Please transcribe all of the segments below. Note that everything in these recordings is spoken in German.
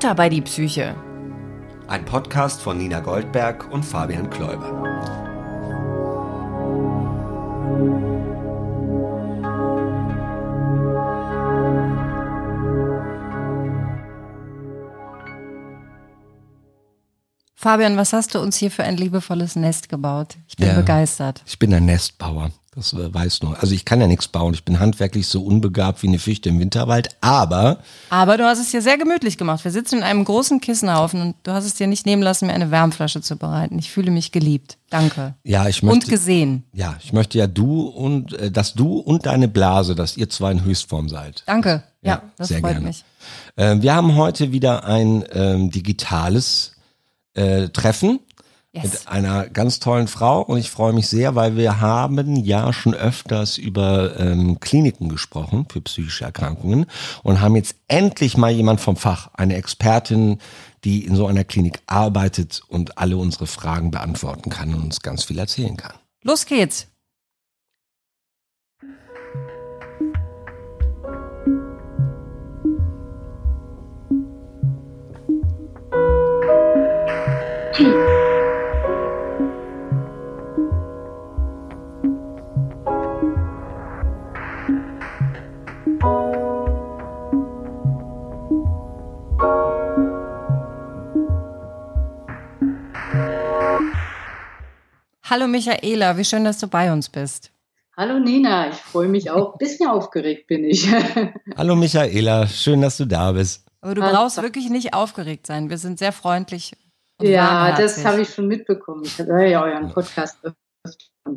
Butter bei die Psyche. Ein Podcast von Nina Goldberg und Fabian Kläuber. Fabian, was hast du uns hier für ein liebevolles Nest gebaut? Ich bin Ja. begeistert. Ich bin ein Nestbauer. Das weiß nur. Also ich kann ja nichts bauen. Ich bin handwerklich so unbegabt wie eine Fichte im Winterwald. Aber Aber du hast es dir sehr gemütlich gemacht. Wir sitzen in einem großen Kissenhaufen und du hast es dir nicht nehmen lassen, mir eine Wärmflasche zu bereiten. Ich fühle mich geliebt. Danke. ja, ich Und möchte, gesehen. ja, ich möchte ja du und äh, dass du und deine Blase, dass ihr zwei in Höchstform seid. Danke. Ja, Ja, das sehr freut gerne. mich. Äh, wir haben heute wieder ein ähm, digitales äh, Treffen Yes. mit einer ganz tollen Frau und ich freue mich sehr, weil wir haben ja schon öfters über ähm, Kliniken gesprochen für psychische Erkrankungen und haben jetzt endlich mal jemand vom Fach, eine Expertin, die in so einer Klinik arbeitet und alle unsere Fragen beantworten kann und uns ganz viel erzählen kann. Los geht's. Hallo Michaela, wie schön, dass du bei uns bist. Hallo Nina, ich freue mich auch. Bisschen aufgeregt bin ich. Hallo Michaela, schön, dass du da bist. Aber du brauchst wirklich nicht aufgeregt sein. Wir sind sehr freundlich. Und ja, das habe ich schon mitbekommen. Ich höre ja euren Podcast.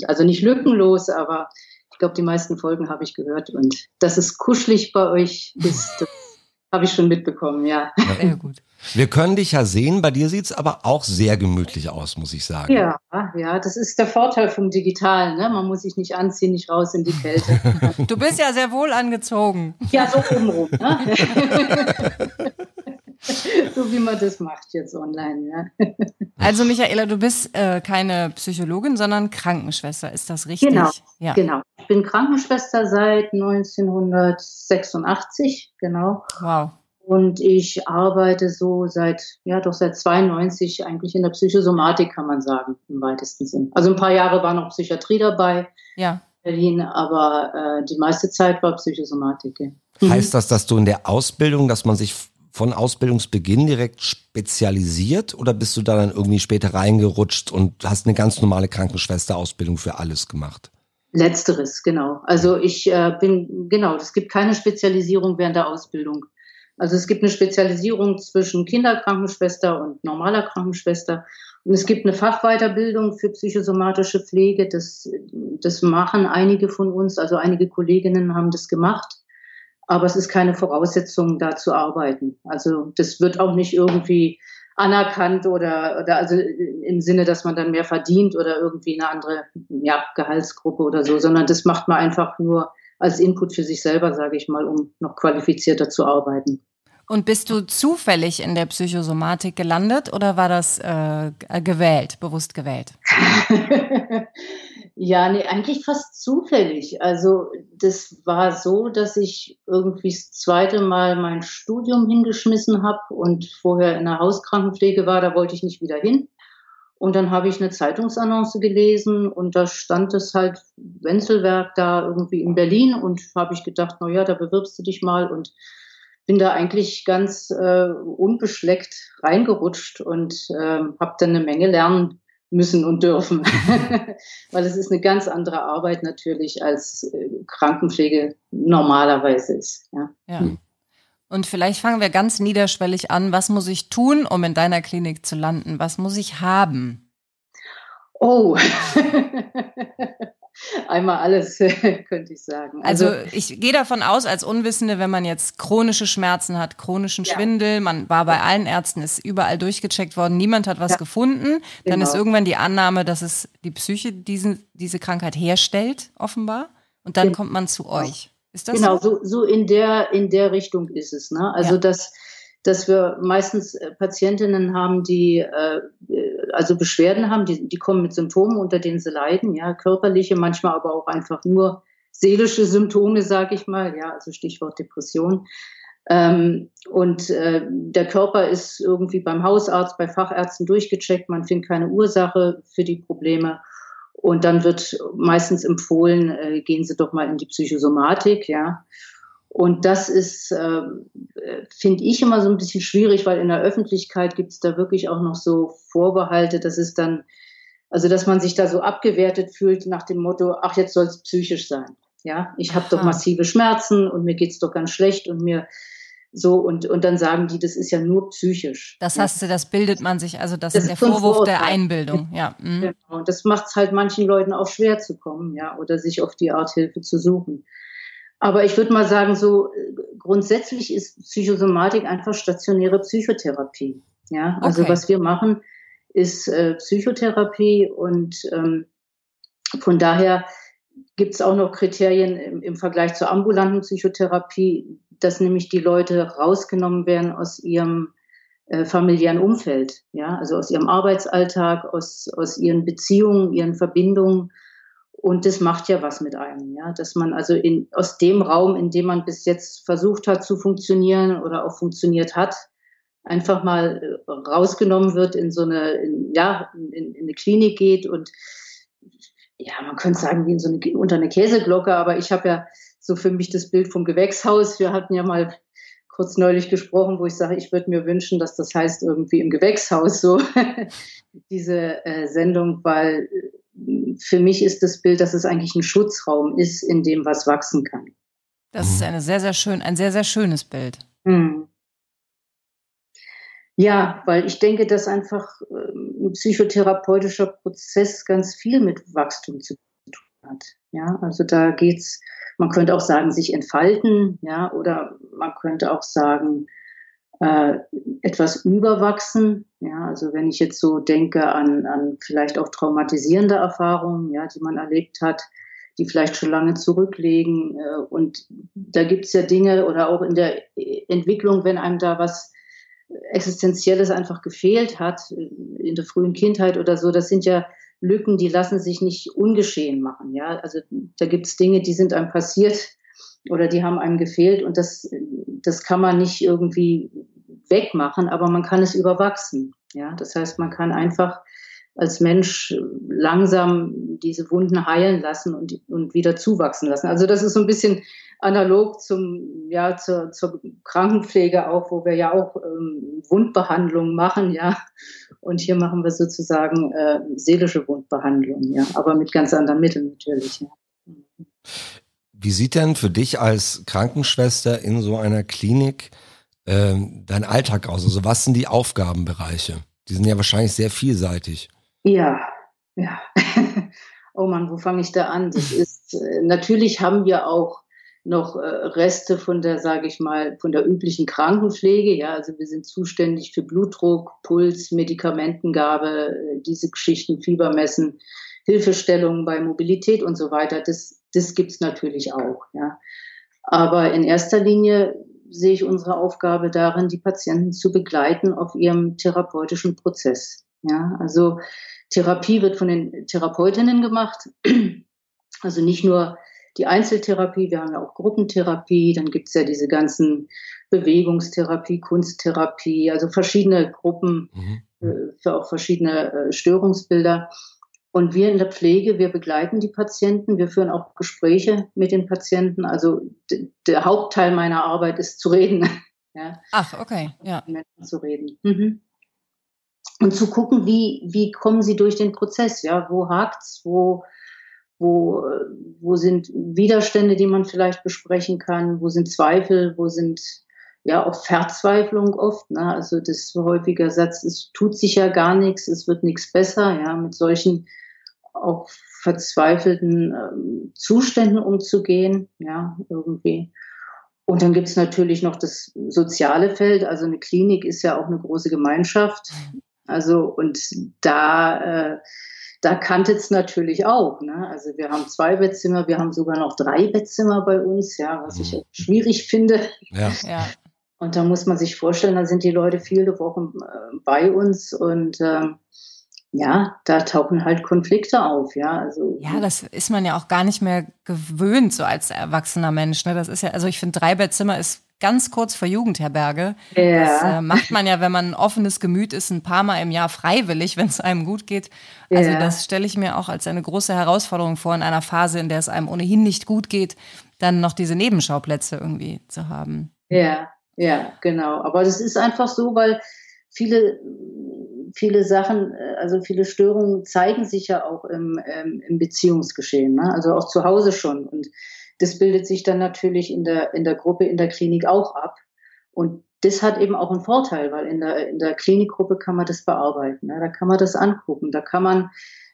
Also nicht lückenlos, aber ich glaube, die meisten Folgen habe ich gehört. Und dass es kuschelig bei euch ist, das habe ich schon mitbekommen, ja. Sehr gut. Wir können dich ja sehen, bei dir sieht's aber auch sehr gemütlich aus, muss ich sagen. Ja, ja, das ist der Vorteil vom Digitalen. Ne? Man muss sich nicht anziehen, nicht raus in die Kälte. Du bist ja sehr wohl angezogen. Ja, so obenrum. Ne? so wie man das macht jetzt online. Ja. Also Michaela, du bist äh, keine Psychologin, sondern Krankenschwester. Ist das richtig? Genau, Ja. Genau. Ich bin Krankenschwester seit 1986, genau. Wow. Und ich arbeite so seit, ja, doch seit 92 eigentlich in der Psychosomatik, kann man sagen, im weitesten Sinn. Also ein paar Jahre war noch Psychiatrie dabei, Ja. Berlin, aber äh, die meiste Zeit war Psychosomatik. Ja. Heißt das, dass du in der Ausbildung, dass man sich von Ausbildungsbeginn direkt spezialisiert oder bist du da dann irgendwie später reingerutscht und hast eine ganz normale Krankenschwester-Ausbildung für alles gemacht? Letzteres, genau. Also ich äh, bin, genau, es gibt keine Spezialisierung während der Ausbildung. Also es gibt eine Spezialisierung zwischen Kinderkrankenschwester und normaler Krankenschwester. Und es gibt eine Fachweiterbildung für psychosomatische Pflege. Das, das machen einige von uns, also einige Kolleginnen haben das gemacht. Aber es ist keine Voraussetzung, da zu arbeiten. Also das wird auch nicht irgendwie anerkannt oder, oder also im Sinne, dass man dann mehr verdient oder irgendwie eine andere ja, Gehaltsgruppe oder so, sondern das macht man einfach nur als Input für sich selber, sage ich mal, um noch qualifizierter zu arbeiten. Und bist du zufällig in der Psychosomatik gelandet oder war das äh, gewählt, bewusst gewählt? ja, nee, eigentlich fast zufällig. Also das war so, dass ich irgendwie das zweite Mal mein Studium hingeschmissen habe und vorher in der Hauskrankenpflege war, da wollte ich nicht wieder hin. Und dann habe ich eine Zeitungsannonce gelesen und da stand es halt Wenzelwerk da irgendwie in Berlin und habe ich gedacht, na ja, da bewirbst du dich mal und bin da eigentlich ganz äh, unbeschleckt reingerutscht und ähm, habe dann eine Menge lernen müssen und dürfen, weil es ist eine ganz andere Arbeit natürlich als äh, Krankenpflege normalerweise ist. Ja. Ja. Und vielleicht fangen wir ganz niederschwellig an. Was muss ich tun, um in deiner Klinik zu landen? Was muss ich haben? Oh, einmal alles könnte ich sagen. Also ich gehe davon aus, als Unwissende, wenn man jetzt chronische Schmerzen hat, chronischen Ja. Schwindel, man war bei allen Ärzten, ist überall durchgecheckt worden, niemand hat was Ja. gefunden, dann Genau. ist irgendwann die Annahme, dass es die Psyche diesen, diese Krankheit herstellt, offenbar. Und dann Genau. kommt man zu euch. Ist das genau, so? so, so in der in der Richtung ist es. Ne? Also Ja. Dass wir meistens äh, Patientinnen haben, die äh, äh, also Beschwerden haben, die, die kommen mit Symptomen, unter denen sie leiden, ja, körperliche, manchmal aber auch einfach nur seelische Symptome, sage ich mal, ja, also Stichwort Depression. Ähm, und äh, der Körper ist irgendwie beim Hausarzt, bei Fachärzten durchgecheckt, man findet keine Ursache für die Probleme. Und dann wird meistens empfohlen, äh, gehen Sie doch mal in die Psychosomatik, ja. Und das ist, äh, finde ich, immer so ein bisschen schwierig, weil in der Öffentlichkeit gibt es da wirklich auch noch so Vorbehalte, dass es dann, also dass man sich da so abgewertet fühlt nach dem Motto, ach, jetzt soll es psychisch sein. Ja, ich habe doch massive Schmerzen und mir geht's doch ganz schlecht und mir so und und dann sagen die, das ist ja nur psychisch. Das hast du, das bildet man sich, also das, das ist der Vorwurf der Einbildung, ja. Mhm. Genau. Und das macht es halt manchen Leuten auch schwer zu kommen, ja, oder sich auf die Art Hilfe zu suchen. Aber ich würde mal sagen, so grundsätzlich ist Psychosomatik einfach stationäre Psychotherapie. Ja, also okay. was wir machen, ist äh, Psychotherapie und ähm, von daher gibt es auch noch Kriterien im, im Vergleich zur ambulanten Psychotherapie, dass nämlich die Leute rausgenommen werden aus ihrem äh, familiären Umfeld, ja, also aus ihrem Arbeitsalltag, aus, aus ihren Beziehungen, ihren Verbindungen. Und das macht ja was mit einem, ja, dass man also in, aus dem Raum, in dem man bis jetzt versucht hat zu funktionieren oder auch funktioniert hat, einfach mal äh, rausgenommen wird in so eine, in, ja, in, in eine Klinik geht und ja, man könnte sagen, wie in so eine, unter eine Käseglocke, aber ich habe ja so für mich das Bild vom Gewächshaus. Wir hatten ja mal kurz neulich gesprochen, wo ich sage, ich würde mir wünschen, dass das heißt irgendwie im Gewächshaus so diese äh, Sendung, weil äh, für mich ist das Bild, dass es eigentlich ein Schutzraum ist, in dem was wachsen kann. Das ist eine sehr, sehr schön, ein sehr, sehr schönes Bild. Hm. Ja, weil ich denke, dass einfach äh, ein psychotherapeutischer Prozess ganz viel mit Wachstum zu tun hat. Ja, also da geht's, man könnte auch sagen, sich entfalten, ja, oder man könnte auch sagen, äh, etwas überwachsen. Ja, also wenn ich jetzt so denke an, an vielleicht auch traumatisierende Erfahrungen, ja, die man erlebt hat, die vielleicht schon lange zurücklegen. Äh, und da gibt's ja Dinge oder auch in der Entwicklung, wenn einem da was Existenzielles einfach gefehlt hat, in der frühen Kindheit oder so, das sind ja Lücken, die lassen sich nicht ungeschehen machen. Ja, also da gibt es Dinge, die sind einem passiert oder die haben einem gefehlt und das, das kann man nicht irgendwie wegmachen, aber man kann es überwachsen. Ja, das heißt, man kann einfach als Mensch langsam diese Wunden heilen lassen und, und wieder zuwachsen lassen. Also das ist so ein bisschen analog zum, ja, zur, zur Krankenpflege auch, wo wir ja auch ähm, Wundbehandlung machen, ja. Und hier machen wir sozusagen äh, seelische Wundbehandlung, ja, aber mit ganz anderen Mitteln natürlich. Ja. Wie sieht denn für dich als Krankenschwester in so einer Klinik äh, dein Alltag aus? Also was sind die Aufgabenbereiche? Die sind ja wahrscheinlich sehr vielseitig. Ja, ja. oh Mann, wo fange ich da an? Das ist äh, natürlich haben wir auch noch äh, Reste von der, sage ich mal, von der üblichen Krankenpflege. Ja, also wir sind zuständig für Blutdruck, Puls, Medikamentengabe, äh, diese Geschichten, Fiebermessen, Hilfestellungen bei Mobilität und so weiter. Das, das gibt's natürlich auch. Ja, aber in erster Linie sehe ich unsere Aufgabe darin, die Patienten zu begleiten auf ihrem therapeutischen Prozess. Ja, also Therapie wird von den Therapeutinnen gemacht. Also nicht nur die Einzeltherapie, wir haben ja auch Gruppentherapie, dann gibt's ja diese ganzen Bewegungstherapie, Kunsttherapie, also verschiedene Gruppen mhm. äh, für auch verschiedene äh, Störungsbilder. Und wir in der Pflege, wir begleiten die Patienten, wir führen auch Gespräche mit den Patienten. Also der Hauptteil meiner Arbeit ist zu reden. ja. Ach, okay, ja. Mit Menschen zu reden. Mhm. Und zu gucken, wie, wie kommen sie durch den Prozess, ja, wo hakt's, wo, wo, wo sind Widerstände, die man vielleicht besprechen kann, wo sind Zweifel, wo sind ja auch Verzweiflung oft. Ne? Also das häufiger Satz, es tut sich ja gar nichts, es wird nichts besser, ja, mit solchen auch verzweifelten ähm, Zuständen umzugehen, ja, irgendwie. Und dann gibt es natürlich noch das soziale Feld. Also eine Klinik ist ja auch eine große Gemeinschaft. Also und da äh, da kannte es natürlich auch. Ne? Also wir haben zwei Bettzimmer, wir haben sogar noch drei Bettzimmer bei uns, ja, was ich mhm. schwierig finde. Ja. ja. Und da muss man sich vorstellen, da sind die Leute viele Wochen äh, bei uns und ähm, ja, da tauchen halt Konflikte auf, ja. Also ja, das ist man ja auch gar nicht mehr gewöhnt, so als erwachsener Mensch. Ne? Das ist ja, also ich finde, drei Bettzimmer ist ganz kurz vor Jugendherberge. Ja. Das äh, macht man ja, wenn man ein offenes Gemüt ist, ein paar Mal im Jahr freiwillig, wenn es einem gut geht. Also ja. das stelle ich mir auch als eine große Herausforderung vor, in einer Phase, in der es einem ohnehin nicht gut geht, dann noch diese Nebenschauplätze irgendwie zu haben. Ja, ja, genau. Aber das ist einfach so, weil viele, viele Sachen, äh, also viele Störungen zeigen sich ja auch im, ähm, im Beziehungsgeschehen, ne? also auch zu Hause schon. Und das bildet sich dann natürlich in der, in der Gruppe, in der Klinik auch ab. Und das hat eben auch einen Vorteil, weil in der, in der Klinikgruppe kann man das bearbeiten. Ne? Da kann man das angucken. Da kann man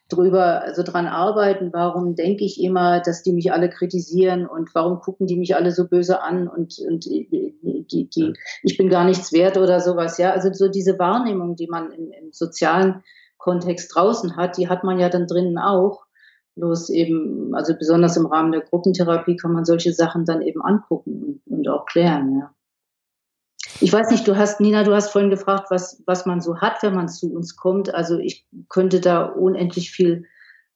drüber, also dran arbeiten, warum denke ich immer, dass die mich alle kritisieren und warum gucken die mich alle so böse an und, und die, die, die, ich bin gar nichts wert oder sowas, ja. Also so diese Wahrnehmung, die man im, im sozialen Kontext draußen hat, die hat man ja dann drinnen auch. Bloß eben, also besonders im Rahmen der Gruppentherapie kann man solche Sachen dann eben angucken und, und auch klären, ja. Ich weiß nicht, du hast, Nina, du hast vorhin gefragt, was, was man so hat, wenn man zu uns kommt. Also ich könnte da unendlich viel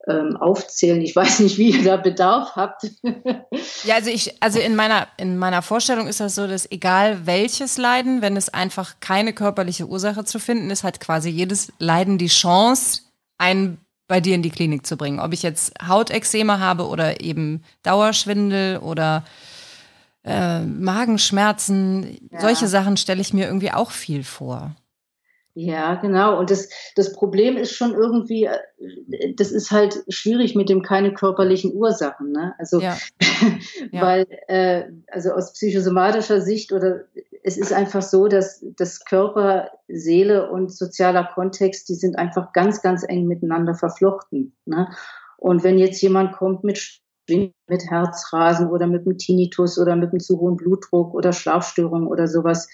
ähm, aufzählen. Ich weiß nicht, wie ihr da Bedarf habt. ja, also ich, also in meiner, in meiner Vorstellung ist das so, dass egal welches Leiden, wenn es einfach keine körperliche Ursache zu finden ist, hat quasi jedes Leiden die Chance, einen bei dir in die Klinik zu bringen. Ob ich jetzt Hautexeme habe oder eben Dauerschwindel oder äh, Magenschmerzen, ja. solche Sachen stelle ich mir irgendwie auch viel vor. Ja, genau. Und das, das Problem ist schon irgendwie, äh, das ist halt schwierig mit dem keine körperlichen Ursachen. Ne? Also, ja. ja. weil, äh, also aus psychosomatischer Sicht oder es ist einfach so, dass das Körper, Seele und sozialer Kontext, die sind einfach ganz, ganz eng miteinander verflochten. Ne? Und wenn jetzt jemand kommt mit mit Herzrasen oder mit einem Tinnitus oder mit einem zu hohen Blutdruck oder Schlafstörungen oder sowas.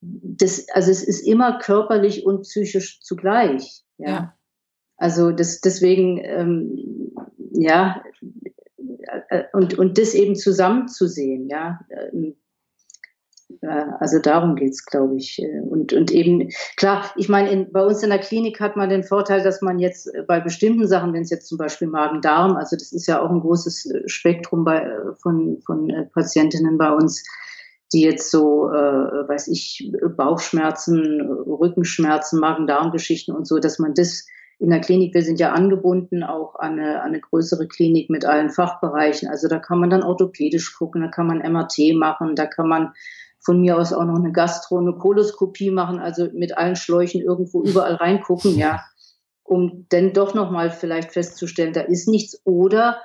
Das, also es ist immer körperlich und psychisch zugleich. Ja. ja. Also das, deswegen, ähm, ja, äh, und, und das eben zusammenzusehen, ja. Ähm, also darum geht's, glaube ich. Und, und eben, klar, ich meine, in, bei uns in der Klinik hat man den Vorteil, dass man jetzt bei bestimmten Sachen, wenn es jetzt zum Beispiel Magen-Darm, also das ist ja auch ein großes äh, Spektrum bei, äh, von, von äh, Patientinnen bei uns, die jetzt so, äh, weiß ich, Bauchschmerzen, Rückenschmerzen, Magen-Darm-Geschichten und so, dass man das in der Klinik, wir sind ja angebunden auch an eine, an eine größere Klinik mit allen Fachbereichen. Also da kann man dann orthopädisch gucken, da kann man MRT machen, da kann man von mir aus auch noch eine Gastro, eine Koloskopie machen, also mit allen Schläuchen irgendwo überall reingucken, ja, um dann doch nochmal vielleicht festzustellen, da ist nichts oder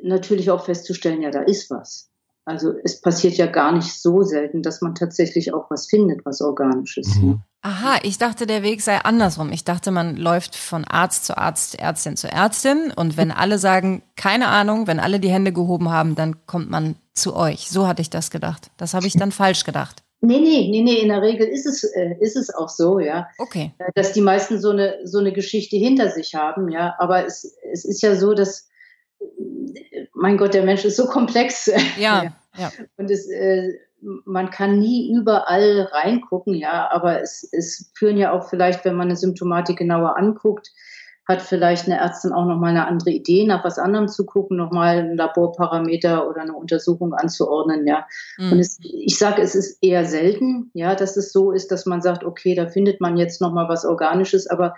natürlich auch festzustellen, ja, da ist was. Also es passiert ja gar nicht so selten, dass man tatsächlich auch was findet, was organisch ist. Mhm. Aha, ich dachte, der Weg sei andersrum. Ich dachte, man läuft von Arzt zu Arzt, Ärztin zu Ärztin und wenn alle sagen, keine Ahnung, wenn alle die Hände gehoben haben, dann kommt man zu euch. So hatte ich das gedacht. Das habe ich dann falsch gedacht. Nee, nee, nee, nee, in der Regel ist es, äh, ist es auch so, ja. Okay. Äh, dass die meisten so eine, so eine Geschichte hinter sich haben, ja. Aber es, es ist ja so, dass, mein Gott, der Mensch ist so komplex. Ja, ja. Und es, äh, man kann nie überall reingucken, ja. Aber es, es führen ja auch vielleicht, wenn man eine Symptomatik genauer anguckt, hat vielleicht eine Ärztin auch nochmal eine andere Idee, nach was anderem zu gucken, nochmal ein Laborparameter oder eine Untersuchung anzuordnen, ja. Mhm. Und es, ich sage, es ist eher selten, ja, dass es so ist, dass man sagt, okay, da findet man jetzt nochmal was Organisches, aber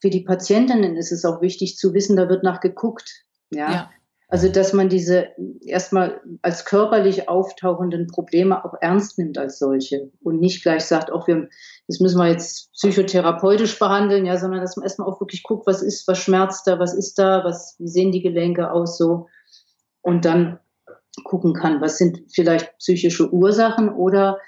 für die Patientinnen ist es auch wichtig zu wissen, da wird nach geguckt, ja. ja. Also, dass man diese erstmal als körperlich auftauchenden Probleme auch ernst nimmt als solche und nicht gleich sagt, auch wir, das müssen wir jetzt psychotherapeutisch behandeln, ja, sondern dass man erstmal auch wirklich guckt, was ist, was schmerzt da, was ist da, was, wie sehen die Gelenke aus, so. Und dann gucken kann, was sind vielleicht psychische Ursachen oder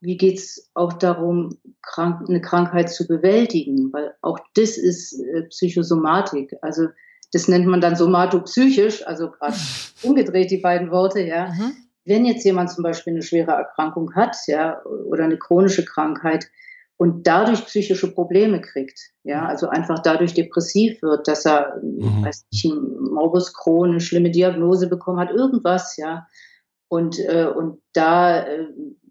wie geht's auch darum, krank, eine Krankheit zu bewältigen, weil auch das ist äh, Psychosomatik. Also, das nennt man dann somatopsychisch, also gerade umgedreht die beiden Worte, ja. Mhm. Wenn jetzt jemand zum Beispiel eine schwere Erkrankung hat, ja, oder eine chronische Krankheit und dadurch psychische Probleme kriegt, ja, also einfach dadurch depressiv wird, dass er, mhm. weiß nicht, ein Morbus Crohn, eine schlimme Diagnose bekommen hat, irgendwas, ja. Und, äh, und da äh,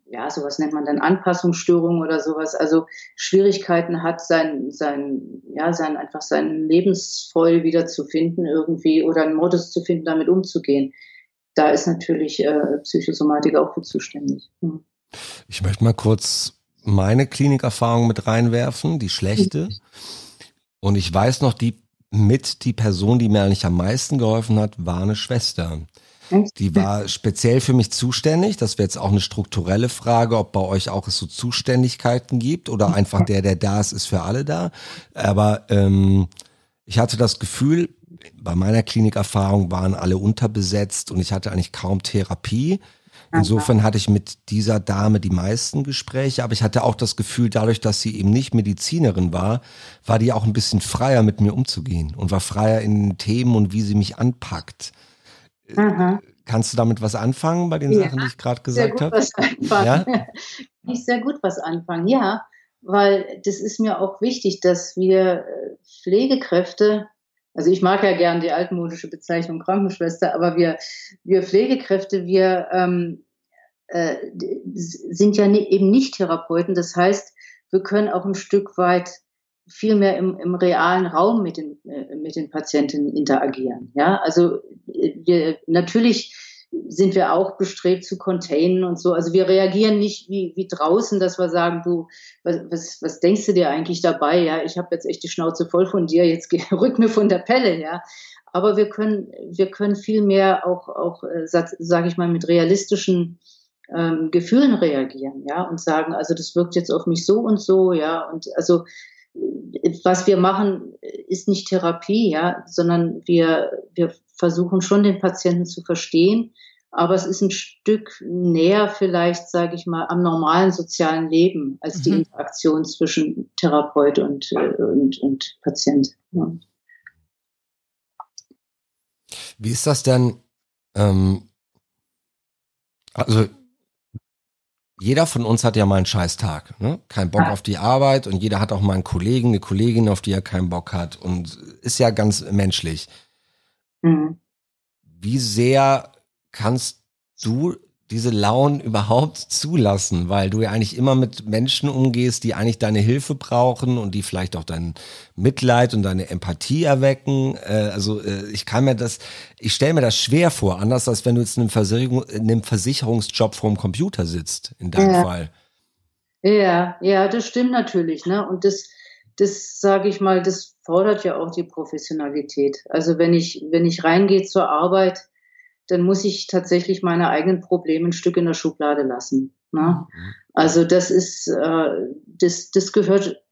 ja, sowas nennt man dann Anpassungsstörungen oder sowas, also Schwierigkeiten hat, sein, sein, ja, sein, einfach seinen Lebensfreude wieder zu finden irgendwie oder einen Modus zu finden, damit umzugehen. Da ist natürlich äh, Psychosomatik auch für zuständig. Hm. Ich möchte mal kurz meine Klinikerfahrung mit reinwerfen, die schlechte. Und ich weiß noch, die mit die Person, die mir eigentlich am meisten geholfen hat, war eine Schwester. Die war speziell für mich zuständig. Das wäre jetzt auch eine strukturelle Frage, ob bei euch auch es so Zuständigkeiten gibt oder einfach der, der da ist, ist für alle da. Aber ähm, ich hatte das Gefühl, bei meiner Klinikerfahrung waren alle unterbesetzt und ich hatte eigentlich kaum Therapie. Insofern hatte ich mit dieser Dame die meisten Gespräche, aber ich hatte auch das Gefühl, dadurch, dass sie eben nicht Medizinerin war, war die auch ein bisschen freier mit mir umzugehen und war freier in den Themen und wie sie mich anpackt. Aha. Kannst du damit was anfangen bei den ja, Sachen, die ich gerade gesagt habe? Ja? Kann ich sehr gut was anfangen, ja, weil das ist mir auch wichtig, dass wir äh, Pflegekräfte, also ich mag ja gern die altmodische Bezeichnung Krankenschwester, aber wir, wir Pflegekräfte, wir ähm, äh, sind ja eben nicht Therapeuten. Das heißt, wir können auch ein Stück weit viel mehr im, im realen Raum mit den, äh, mit den Patienten interagieren. Ja, also natürlich sind wir auch bestrebt zu containen und so. Also wir reagieren nicht wie, wie draußen, dass wir sagen, du, was, was, was denkst du dir eigentlich dabei? Ja, ich habe jetzt echt die Schnauze voll von dir, jetzt rück mir von der Pelle, ja. Aber wir können, wir können viel mehr auch, auch äh, sage ich mal, mit realistischen ähm, Gefühlen reagieren, ja, und sagen, also das wirkt jetzt auf mich so und so, ja, und also was wir machen, ist nicht Therapie, ja, sondern wir, wir versuchen schon den Patienten zu verstehen, aber es ist ein Stück näher vielleicht, sage ich mal, am normalen sozialen Leben als die mhm. Interaktion zwischen Therapeut und, äh, und, und Patient. Ja. Wie ist das denn? Ähm, also jeder von uns hat ja mal einen scheiß Tag, ne? Kein Bock auf die Arbeit und jeder hat auch mal einen Kollegen, eine Kollegin, auf die er keinen Bock hat und ist ja ganz menschlich. Mhm. Wie sehr kannst du diese Launen überhaupt zulassen, weil du ja eigentlich immer mit Menschen umgehst, die eigentlich deine Hilfe brauchen und die vielleicht auch dein Mitleid und deine Empathie erwecken. Äh, also äh, ich kann mir das, ich stelle mir das schwer vor, anders als wenn du jetzt in einem, Versicherung, in einem Versicherungsjob vorm Computer sitzt, in deinem ja. Fall. Ja, ja, das stimmt natürlich, ne? Und das, das sage ich mal, das fordert ja auch die Professionalität. Also wenn ich, wenn ich reingehe zur Arbeit, dann muss ich tatsächlich meine eigenen Probleme ein Stück in der Schublade lassen. Ne? Mhm. Also das ist, äh, das, das gehört,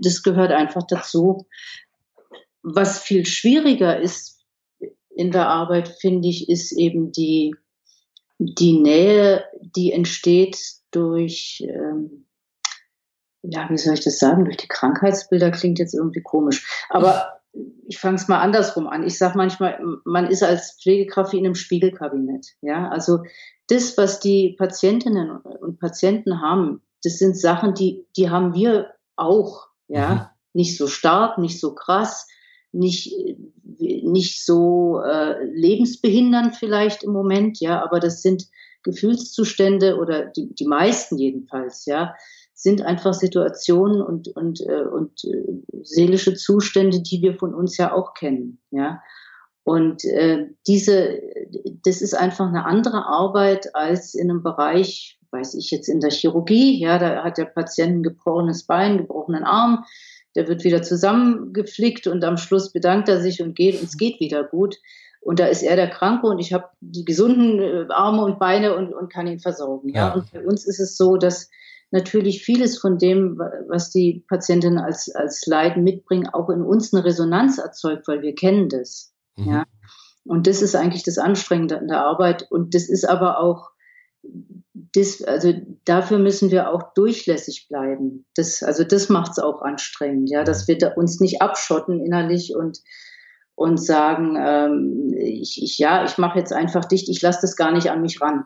das gehört einfach dazu. Was viel schwieriger ist in der Arbeit, finde ich, ist eben die, die Nähe, die entsteht durch, ähm, ja, wie soll ich das sagen, durch die Krankheitsbilder klingt jetzt irgendwie komisch. Aber ich fange es mal andersrum an. Ich sage manchmal, man ist als Pflegekraft wie in einem Spiegelkabinett. Ja, also das, was die Patientinnen und Patienten haben, das sind Sachen, die, die haben wir auch. Ja, mhm. nicht so stark, nicht so krass, nicht, nicht so äh, lebensbehindernd vielleicht im Moment. Ja, aber das sind Gefühlszustände oder die, die meisten jedenfalls. Ja, sind einfach Situationen und, und, äh, und äh, seelische Zustände, die wir von uns ja auch kennen. Ja? Und äh, diese, das ist einfach eine andere Arbeit als in einem Bereich, weiß ich jetzt in der Chirurgie, ja, da hat der Patient ein gebrochenes Bein, gebrochenen Arm, der wird wieder zusammengeflickt und am Schluss bedankt er sich und geht und es geht wieder gut. Und da ist er der Kranke und ich habe die gesunden äh, Arme und Beine und, und kann ihn versorgen. Ja? ja. Und bei uns ist es so, dass natürlich vieles von dem, was die Patientinnen als, als Leiden mitbringen, auch in uns eine Resonanz erzeugt, weil wir kennen das. Mhm. Ja. Und das ist eigentlich das Anstrengende an der Arbeit. Und das ist aber auch, das, also dafür müssen wir auch durchlässig bleiben. Das, also das macht es auch anstrengend, ja, dass wir da uns nicht abschotten innerlich und und sagen, ähm, ich, ich ja, ich mache jetzt einfach dicht, ich lasse das gar nicht an mich ran.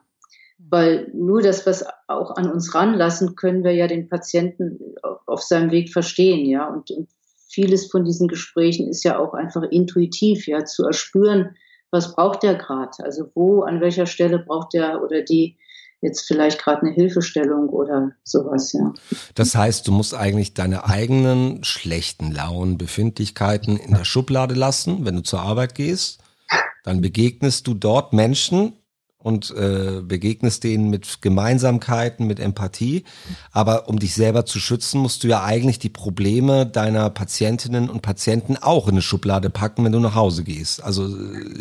Weil nur das, was auch an uns ranlassen, können wir ja den Patienten auf seinem Weg verstehen, ja. Und, und vieles von diesen Gesprächen ist ja auch einfach intuitiv, ja, zu erspüren, was braucht der gerade? Also wo, an welcher Stelle braucht der oder die jetzt vielleicht gerade eine Hilfestellung oder sowas, ja. Das heißt, du musst eigentlich deine eigenen schlechten Launen, Befindlichkeiten in der Schublade lassen, wenn du zur Arbeit gehst. Dann begegnest du dort Menschen, und äh, begegnest denen mit Gemeinsamkeiten, mit Empathie. Aber um dich selber zu schützen, musst du ja eigentlich die Probleme deiner Patientinnen und Patienten auch in eine Schublade packen, wenn du nach Hause gehst. Also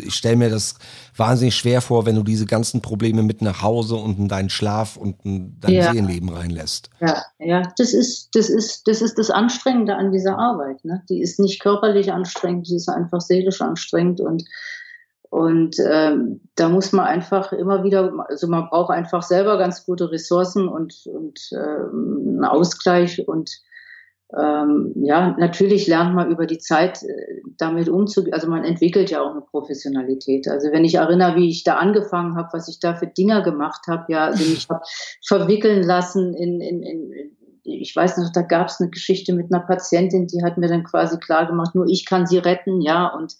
ich stelle mir das wahnsinnig schwer vor, wenn du diese ganzen Probleme mit nach Hause und in deinen Schlaf und in dein ja. Seelenleben reinlässt. Ja, ja, das ist, das ist, das ist das Anstrengende an dieser Arbeit. Ne? Die ist nicht körperlich anstrengend, die ist einfach seelisch anstrengend und und ähm, da muss man einfach immer wieder, also man braucht einfach selber ganz gute Ressourcen und, und äh, einen Ausgleich. Und ähm, ja, natürlich lernt man über die Zeit äh, damit umzugehen. Also man entwickelt ja auch eine Professionalität. Also wenn ich erinnere, wie ich da angefangen habe, was ich da für Dinger gemacht habe, ja, also mich habe verwickeln lassen in, in, in ich weiß noch, da gab es eine Geschichte mit einer Patientin, die hat mir dann quasi klar gemacht, nur ich kann sie retten, ja, und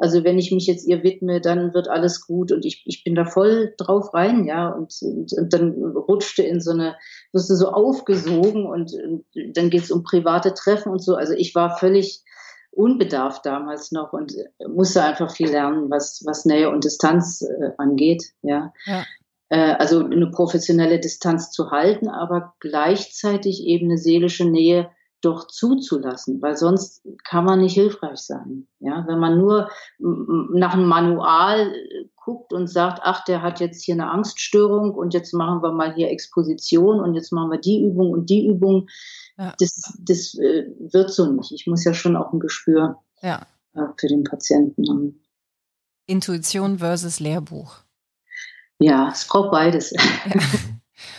also wenn ich mich jetzt ihr widme, dann wird alles gut und ich, ich bin da voll drauf rein, ja, und, und, und dann rutschte in so eine, wirst du so aufgesogen und, und dann geht's um private Treffen und so. Also ich war völlig unbedarft damals noch und musste einfach viel lernen, was, was Nähe und Distanz äh, angeht, ja. ja. Äh, also eine professionelle Distanz zu halten, aber gleichzeitig eben eine seelische Nähe doch zuzulassen, weil sonst kann man nicht hilfreich sein. Ja, wenn man nur nach einem Manual äh, guckt und sagt, ach, der hat jetzt hier eine Angststörung und jetzt machen wir mal hier Exposition und jetzt machen wir die Übung und die Übung, ja. das, das äh, wird so nicht. Ich muss ja schon auch ein Gespür ja. äh, für den Patienten haben. Intuition versus Lehrbuch. Ja, es braucht beides. Ja.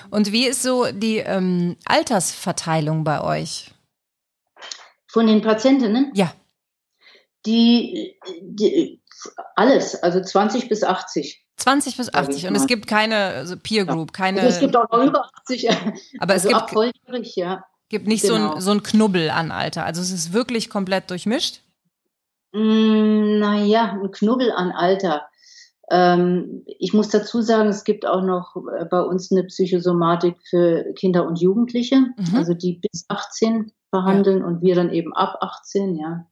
Und wie ist so die ähm, Altersverteilung bei euch? Von den Patientinnen? Ja. Die, die alles, also 20 bis 80. 20 bis 80 und es gibt keine also Peer Group, keine. Also es gibt auch noch über 80. Aber also es gibt, volljährig, ja. gibt nicht genau. so, ein, genau. so ein Knubbel an Alter. Also es ist wirklich komplett durchmischt? Mm, naja, ein Knubbel an Alter. Ähm, ich muss dazu sagen, es gibt auch noch äh, bei uns eine Psychosomatik für Kinder und Jugendliche, mhm. also die bis 18 behandeln ja. und wir dann eben ab 18, ja.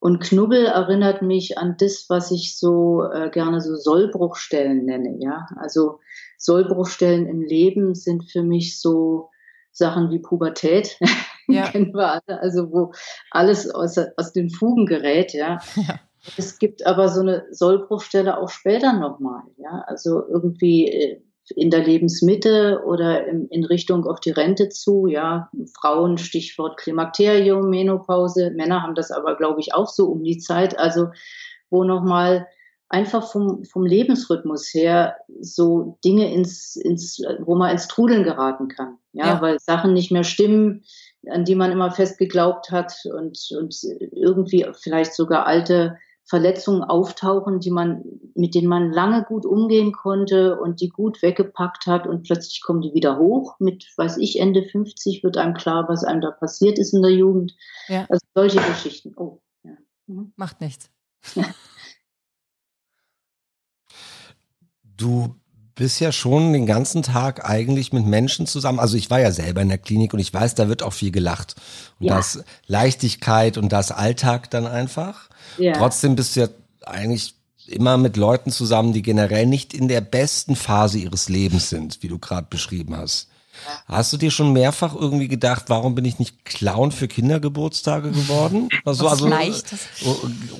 Und Knubbel erinnert mich an das, was ich so äh, gerne so Sollbruchstellen nenne, ja. Also Sollbruchstellen im Leben sind für mich so Sachen wie Pubertät. Ja. Kennen wir alle, also wo alles aus, aus den Fugen gerät, ja. ja. Es gibt aber so eine Sollbruchstelle auch später nochmal, ja. Also irgendwie äh, in der Lebensmitte oder in, in Richtung auf die Rente zu. Ja, Frauen, Stichwort Klimakterium, Menopause. Männer haben das aber, glaube ich, auch so um die Zeit. Also, wo nochmal einfach vom, vom Lebensrhythmus her so Dinge ins, ins, wo man ins Trudeln geraten kann. Ja, ja. weil Sachen nicht mehr stimmen, an die man immer fest geglaubt hat und, und irgendwie vielleicht sogar alte Verletzungen auftauchen, die man, mit denen man lange gut umgehen konnte und die gut weggepackt hat und plötzlich kommen die wieder hoch. Mit, weiß ich, Ende 50 wird einem klar, was einem da passiert ist in der Jugend. Ja. Also solche Geschichten. Oh, ja. Mhm. Macht nichts. Du bist ja schon den ganzen Tag eigentlich mit Menschen zusammen. Also ich war ja selber in der Klinik und ich weiß, da wird auch viel gelacht. Und ja. das Leichtigkeit und das Alltag dann einfach. Ja. Trotzdem bist du ja eigentlich immer mit Leuten zusammen, die generell nicht in der besten Phase ihres Lebens sind, wie du gerade beschrieben hast. Hast du dir schon mehrfach irgendwie gedacht, warum bin ich nicht Clown für Kindergeburtstage geworden? Also, also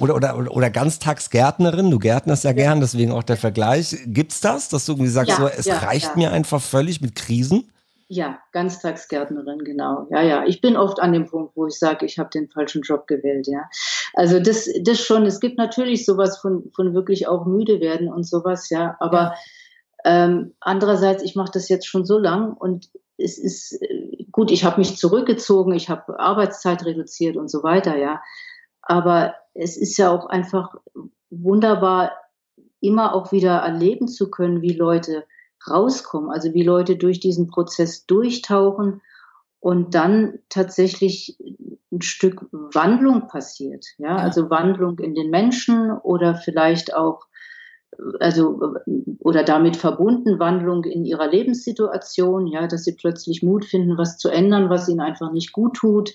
oder, oder, oder, oder Ganztagsgärtnerin, du gärtnerst ja, ja gern, deswegen auch der Vergleich. Gibt's das, dass du irgendwie sagst, ja, so, es ja, reicht mir einfach völlig mit Krisen? Ja, Ganztagsgärtnerin, genau. Ja, ja. Ich bin oft an dem Punkt, wo ich sage, ich habe den falschen Job gewählt, ja. Also das, das schon, es gibt natürlich sowas von, von wirklich auch müde werden und sowas, ja. Aber ähm, andererseits, ich mache das jetzt schon so lang und es ist äh, gut, ich habe mich zurückgezogen, ich habe Arbeitszeit reduziert und so weiter, ja. Aber es ist ja auch einfach wunderbar, immer auch wieder erleben zu können, wie Leute rauskommen, also wie Leute durch diesen Prozess durchtauchen und dann tatsächlich ein Stück Wandlung passiert, ja, also Wandlung in den Menschen oder vielleicht auch also oder damit verbunden Wandlung in ihrer Lebenssituation, ja, dass sie plötzlich Mut finden, was zu ändern, was ihnen einfach nicht gut tut.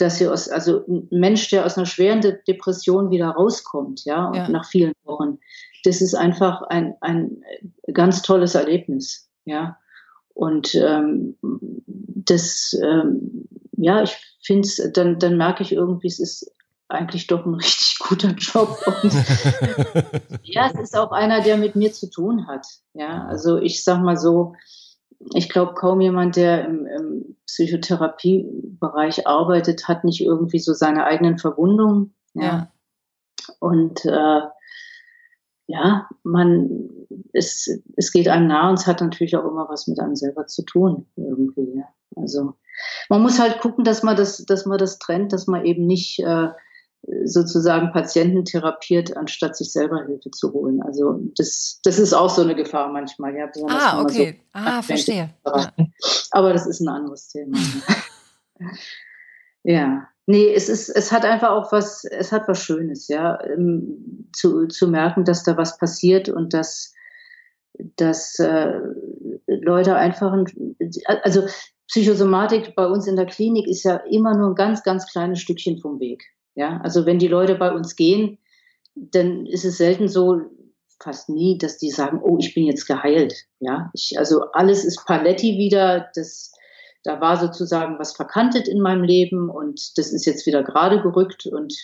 dass sie aus, also ein Mensch, der aus einer schweren De Depression wieder rauskommt, ja, ja, nach vielen Wochen, das ist einfach ein, ein ganz tolles Erlebnis, ja. Und ähm, das, ähm, ja, ich finde es, dann, dann merke ich irgendwie, es ist eigentlich doch ein richtig guter Job. Und ja, es ist auch einer, der mit mir zu tun hat. Ja, also ich sag mal so, ich glaube, kaum jemand, der im, im Psychotherapiebereich arbeitet, hat nicht irgendwie so seine eigenen Verwundungen. Ja. ja. Und äh, ja, man, es, es geht einem nah und es hat natürlich auch immer was mit einem selber zu tun, irgendwie. Ja. Also man muss halt gucken, dass man das, dass man das trennt, dass man eben nicht äh, sozusagen Patienten therapiert, anstatt sich selber Hilfe zu holen. Also das, das ist auch so eine Gefahr manchmal. Ja, ah, okay. So ah, verstehe. Aber, das ist ein anderes Thema. ja. Nee, es ist, es hat einfach auch was, es hat was Schönes, ja, ähm, zu, zu merken, dass da was passiert und dass, dass äh, Leute einfach, also Psychosomatik bei uns in der Klinik ist ja immer nur ein ganz, ganz kleines Stückchen vom Weg. Ja, also wenn die Leute bei uns gehen, dann ist es selten so, fast nie, dass die sagen, oh, ich bin jetzt geheilt. Ja, ich, also alles ist Paletti wieder. Das, da war sozusagen was verkantet in meinem Leben und das ist jetzt wieder gerade gerückt und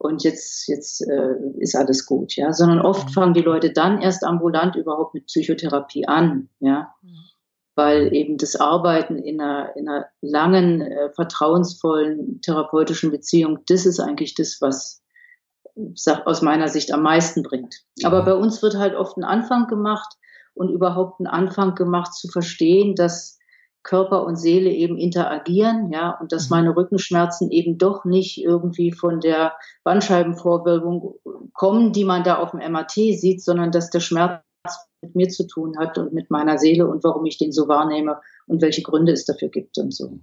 und jetzt jetzt äh, ist alles gut, ja. Sondern oft mhm. fangen die Leute dann erst ambulant überhaupt mit Psychotherapie an, ja. Mhm weil eben das Arbeiten in einer, in einer langen, äh, vertrauensvollen therapeutischen Beziehung, das ist eigentlich das, was aus meiner Sicht am meisten bringt. Aber bei uns wird halt oft ein Anfang gemacht und überhaupt ein Anfang gemacht zu verstehen, dass Körper und Seele eben interagieren, ja, und dass mhm. meine Rückenschmerzen eben doch nicht irgendwie von der Bandscheibenvorwölbung kommen, die man da auf dem MRT sieht, sondern dass der Schmerz mit mir zu tun hat und mit meiner Seele und warum ich den so wahrnehme und welche Gründe es dafür gibt und so.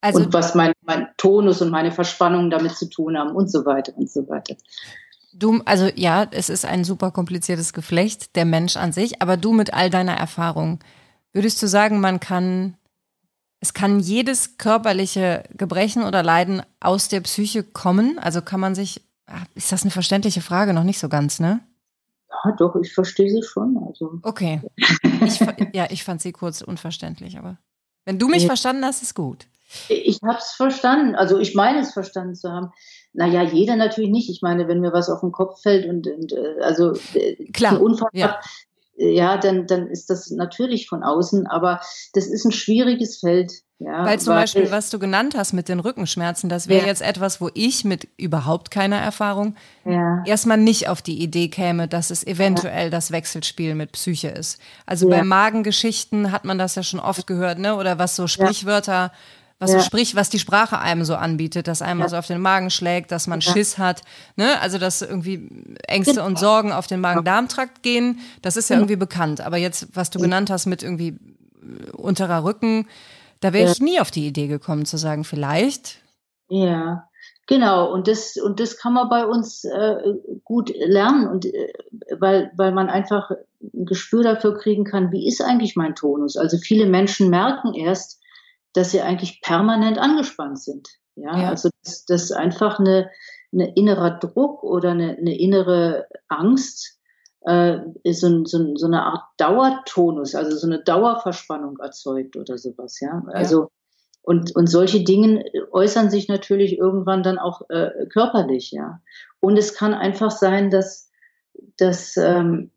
Also, und was mein, mein Tonus und meine Verspannungen damit zu tun haben und so weiter und so weiter. Du, also ja, es ist ein super kompliziertes Geflecht, der Mensch an sich, aber du mit all deiner Erfahrung, würdest du sagen, man kann, es kann jedes körperliche Gebrechen oder Leiden aus der Psyche kommen? Also kann man sich, ah, ist das eine verständliche Frage? Noch nicht so ganz, ne? Ja, doch, ich verstehe sie schon. Also. Okay. Ich, ja, ich fand sie kurz unverständlich, aber wenn du mich ja. verstanden hast, ist gut. Ich habe es verstanden. Also ich meine es verstanden zu haben. Naja, jeder natürlich nicht. Ich meine, wenn mir was auf den Kopf fällt und, und äh, also äh, Klar, ein Unfall ja. Ja, dann, dann ist das natürlich von außen, aber das ist ein schwieriges Feld. Ja, weil zum Beispiel, was du genannt hast mit den Rückenschmerzen, das wäre ja. jetzt etwas, wo ich mit überhaupt keiner Erfahrung ja. erstmal nicht auf die Idee käme, dass es eventuell ja. das Wechselspiel mit Psyche ist. Also bei Magengeschichten hat man das ja schon oft gehört, ne? Oder was so Sprichwörter was ja. sprich, was die Sprache einem so anbietet, dass einem ja. so auf den Magen schlägt, dass man. Schiss hat, ne? Also dass irgendwie Ängste genau. und Sorgen auf den Magen-Darm-Trakt gehen, das ist ja genau. irgendwie bekannt. Aber jetzt, was du genannt hast mit irgendwie äh, unterer Rücken, da wäre ich nie auf die Idee gekommen zu sagen, vielleicht. Ja, genau. Und das und das kann man bei uns äh, gut lernen und äh, weil weil man einfach ein Gespür dafür kriegen kann, wie ist eigentlich mein Tonus. Also viele Menschen merken erst dass sie eigentlich permanent angespannt sind. Ja, ja. also das, das ist einfach eine, eine innerer Druck oder eine, eine innere Angst, äh, so, so, so eine Art Dauertonus, also so eine Dauerverspannung erzeugt oder sowas. Ja, also ja. Und, und solche Dinge äußern sich natürlich irgendwann dann auch äh, körperlich, ja. Und es kann einfach sein, dass, dass, ähm,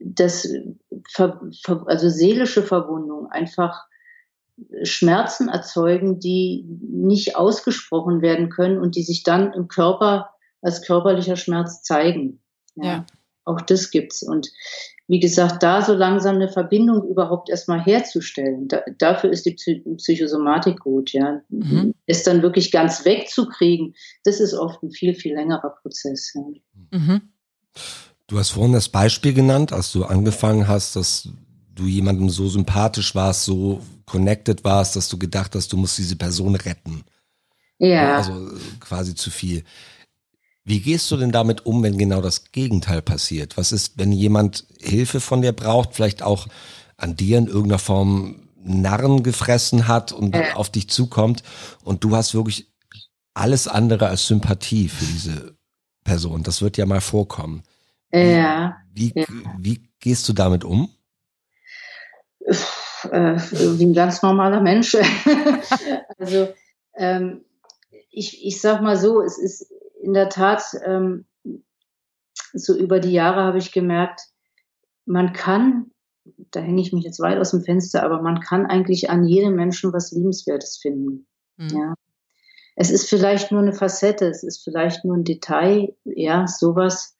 dass ver, ver, also seelische Verwundung einfach Schmerzen erzeugen, die nicht ausgesprochen werden können und die sich dann im Körper als körperlicher Schmerz zeigen. Ja. ja. Auch das gibt's. Und wie gesagt, da so langsam eine Verbindung überhaupt erstmal herzustellen, da, dafür ist die Psychosomatik gut, ja. Mhm. Es dann wirklich ganz wegzukriegen, das ist oft ein viel, viel längerer Prozess. Ja. Mhm. Du hast vorhin das Beispiel genannt, als du angefangen hast, dass du jemandem so sympathisch warst, so connected warst, dass du gedacht hast, du musst diese Person retten. Ja. Also quasi zu viel. Wie gehst du denn damit um, wenn genau das Gegenteil passiert? Was ist, wenn jemand Hilfe von dir braucht, vielleicht auch an dir in irgendeiner Form Narren gefressen hat und äh. auf dich zukommt und du hast wirklich alles andere als Sympathie für diese Person. Das wird ja mal vorkommen. Ja. Wie, ja. wie gehst du damit um? Äh, wie ein ganz normaler Mensch. also ähm, ich, ich sag mal so, es ist in der Tat ähm, so über die Jahre habe ich gemerkt, man kann, da hänge ich mich jetzt weit aus dem Fenster, aber man kann eigentlich an jedem Menschen was Liebenswertes finden. Mhm. Ja. Es ist vielleicht nur eine Facette, es ist vielleicht nur ein Detail, ja, sowas.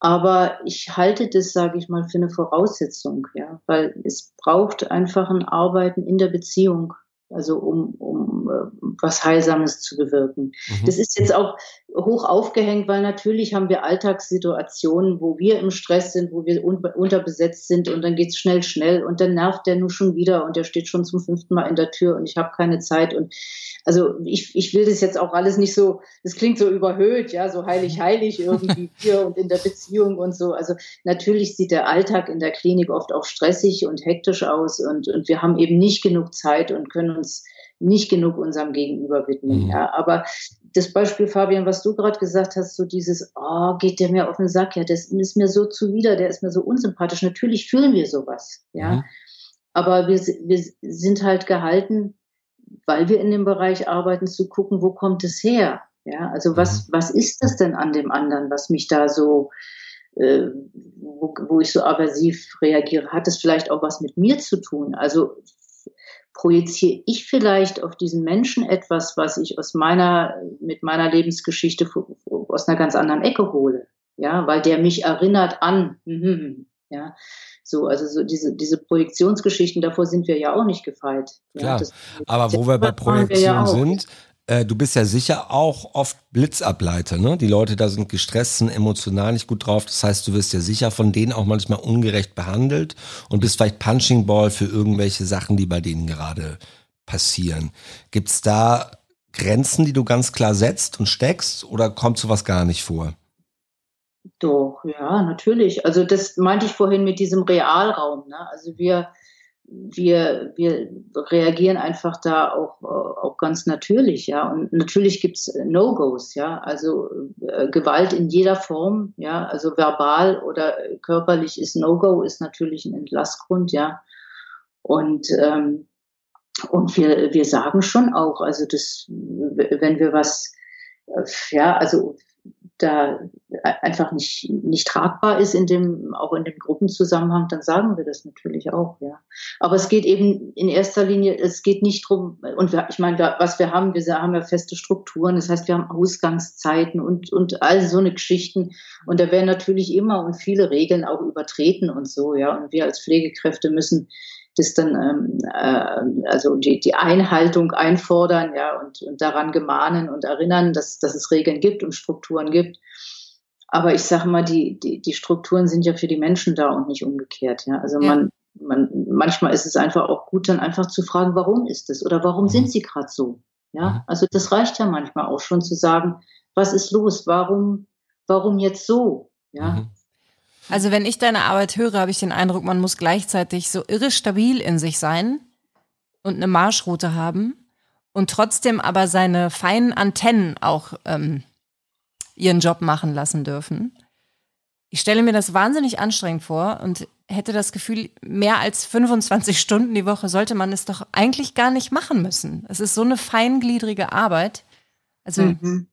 Aber ich halte das, sage ich mal, für eine Voraussetzung, ja, weil es braucht einfach ein Arbeiten in der Beziehung also um, um äh, was Heilsames zu bewirken. Mhm. Das ist jetzt auch hoch aufgehängt, weil natürlich haben wir Alltagssituationen, wo wir im Stress sind, wo wir un unterbesetzt sind und dann geht's schnell, schnell und dann nervt der nur schon wieder und der steht schon zum fünften Mal in der Tür und ich habe keine Zeit und also ich, ich will das jetzt auch alles nicht so, das klingt so überhöht, ja, so heilig, heilig irgendwie hier und in der Beziehung und so. Also natürlich sieht der Alltag in der Klinik oft auch stressig und hektisch aus und, und wir haben eben nicht genug Zeit und können uns nicht genug unserem Gegenüber widmen. Mhm. Ja, aber das Beispiel, Fabian, was du gerade gesagt hast, so dieses, oh, geht der mir auf den Sack, ja, das ist mir so zuwider, der ist mir so unsympathisch. Natürlich fühlen wir sowas, ja. Mhm. Aber wir, wir sind halt gehalten, weil wir in dem Bereich arbeiten, zu gucken, wo kommt es her? Ja, also was, mhm. was ist das denn an dem anderen, was mich da so, äh, wo, wo ich so aversiv reagiere? Hat es vielleicht auch was mit mir zu tun? Also projiziere ich vielleicht auf diesen Menschen etwas, was ich aus meiner, mit meiner Lebensgeschichte aus einer ganz anderen Ecke hole. Ja, weil der mich erinnert an, ja, so, also so diese, diese Projektionsgeschichten, davor sind wir ja auch nicht gefeit. Klar, ja, das, aber wo wir bei Projektion ja sind, äh, du bist ja sicher auch oft Blitzableiter, ne? Die Leute da sind gestresst, sind emotional nicht gut drauf. Das heißt, du wirst ja sicher von denen auch manchmal ungerecht behandelt und bist vielleicht Punching Ball für irgendwelche Sachen, die bei denen gerade passieren. Gibt's da Grenzen, die du ganz klar setzt und steckst oder kommt sowas gar nicht vor? Doch, ja, natürlich. Also das meinte ich vorhin mit diesem Realraum. Ne? Also wir wir, wir reagieren einfach da auch, auch ganz natürlich, ja. Und natürlich gibt's No-Gos, ja. Also äh, Gewalt in jeder Form, ja. Also verbal oder körperlich ist No-Go, ist natürlich ein Entlassgrund, ja. Und, ähm, und wir, wir sagen schon auch, also das, wenn wir was, äh, ja, also da einfach nicht, nicht tragbar ist in dem, auch in dem Gruppenzusammenhang, dann sagen wir das natürlich auch, ja. Aber es geht eben in erster Linie, es geht nicht drum, und wir, ich meine, was wir haben, wir haben ja feste Strukturen, das heißt, wir haben Ausgangszeiten und, und all so eine Geschichten. Und da werden natürlich immer und viele Regeln auch übertreten und so, ja. Und wir als Pflegekräfte müssen das dann ähm, äh, also die, die Einhaltung einfordern, ja, und, und daran gemahnen und erinnern, dass, dass es Regeln gibt und Strukturen gibt. Aber ich sage mal, die, die, die Strukturen sind ja für die Menschen da und nicht umgekehrt. Ja? Also ja. man, man, manchmal ist es einfach auch gut, dann einfach zu fragen, warum ist es oder warum sind mhm. sie gerade so? Ja, mhm. also das reicht ja manchmal auch schon zu sagen, was ist los? Warum, warum jetzt so? Ja, mhm. Also wenn ich deine Arbeit höre, habe ich den Eindruck, man muss gleichzeitig so irre stabil in sich sein und eine Marschroute haben und trotzdem aber seine feinen Antennen auch ähm, ihren Job machen lassen dürfen. Ich stelle mir das wahnsinnig anstrengend vor und hätte das Gefühl, mehr als 25 Stunden die Woche sollte man es doch eigentlich gar nicht machen müssen. Es ist so eine feingliedrige Arbeit. Also mhm.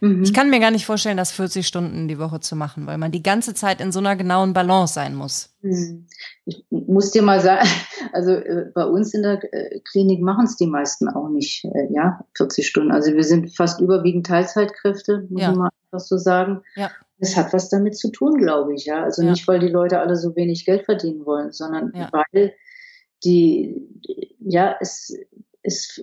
Mhm. Ich kann mir gar nicht vorstellen, das 40 Stunden die Woche zu machen, weil man die ganze Zeit in so einer genauen Balance sein muss. Mhm. Ich muss dir mal sagen, also äh, bei uns in der äh, Klinik machen es die meisten auch nicht, äh, ja, 40 Stunden. Also wir sind fast überwiegend Teilzeitkräfte, muss ja. man einfach so sagen. Ja. Das hat was damit zu tun, glaube ich, ja. Also ja. nicht, weil die Leute alle so wenig Geld verdienen wollen, sondern ja. weil die, ja, es, es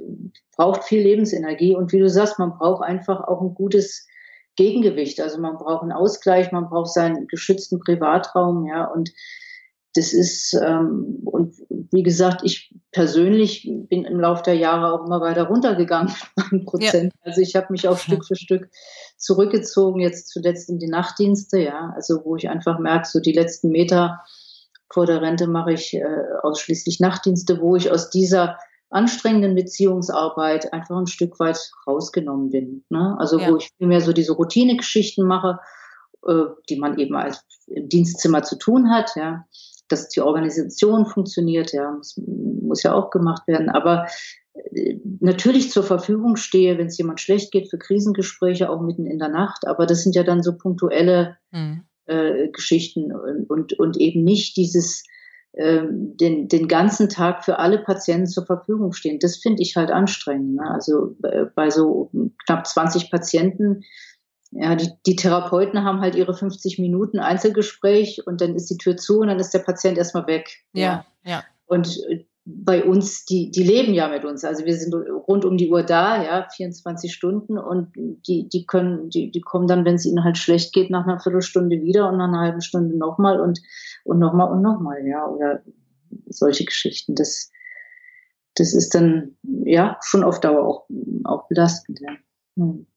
braucht viel Lebensenergie und wie du sagst, man braucht einfach auch ein gutes Gegengewicht. Also man braucht einen Ausgleich, man braucht seinen geschützten Privatraum, ja, und das ist, ähm, und wie gesagt, ich persönlich bin im Laufe der Jahre auch immer weiter runtergegangen, Prozent. Ja. Also ich habe mich auch Stück für Stück zurückgezogen, jetzt zuletzt in die Nachtdienste, ja, also wo ich einfach merke, so die letzten Meter vor der Rente mache ich äh, ausschließlich Nachtdienste, wo ich aus dieser anstrengenden Beziehungsarbeit einfach ein Stück weit rausgenommen bin. Ne? Also ja. wo ich viel mehr so diese Routinegeschichten mache, äh, die man eben als im Dienstzimmer zu tun hat, ja, dass die Organisation funktioniert, ja, muss, muss ja auch gemacht werden. Aber äh, natürlich zur Verfügung stehe, wenn es jemand schlecht geht, für Krisengespräche auch mitten in der Nacht. Aber das sind ja dann so punktuelle mhm. äh, Geschichten und, und, und eben nicht dieses den, den ganzen Tag für alle Patienten zur Verfügung stehen. Das finde ich halt anstrengend. Ne? Also äh, bei so knapp 20 Patienten, ja, die, die Therapeuten haben halt ihre 50 Minuten Einzelgespräch und dann ist die Tür zu und dann ist der Patient erstmal weg. Ja, ja. ja. Und bei uns, die, die leben ja mit uns. Also wir sind rund um die Uhr da, ja, 24 Stunden und die, die können, die, die kommen dann, wenn es ihnen halt schlecht geht, nach einer Viertelstunde wieder und nach einer halben Stunde nochmal und, und nochmal und nochmal, ja, oder solche Geschichten. Das, das ist dann, ja, schon auf Dauer auch, auch belastend, ja. Hm.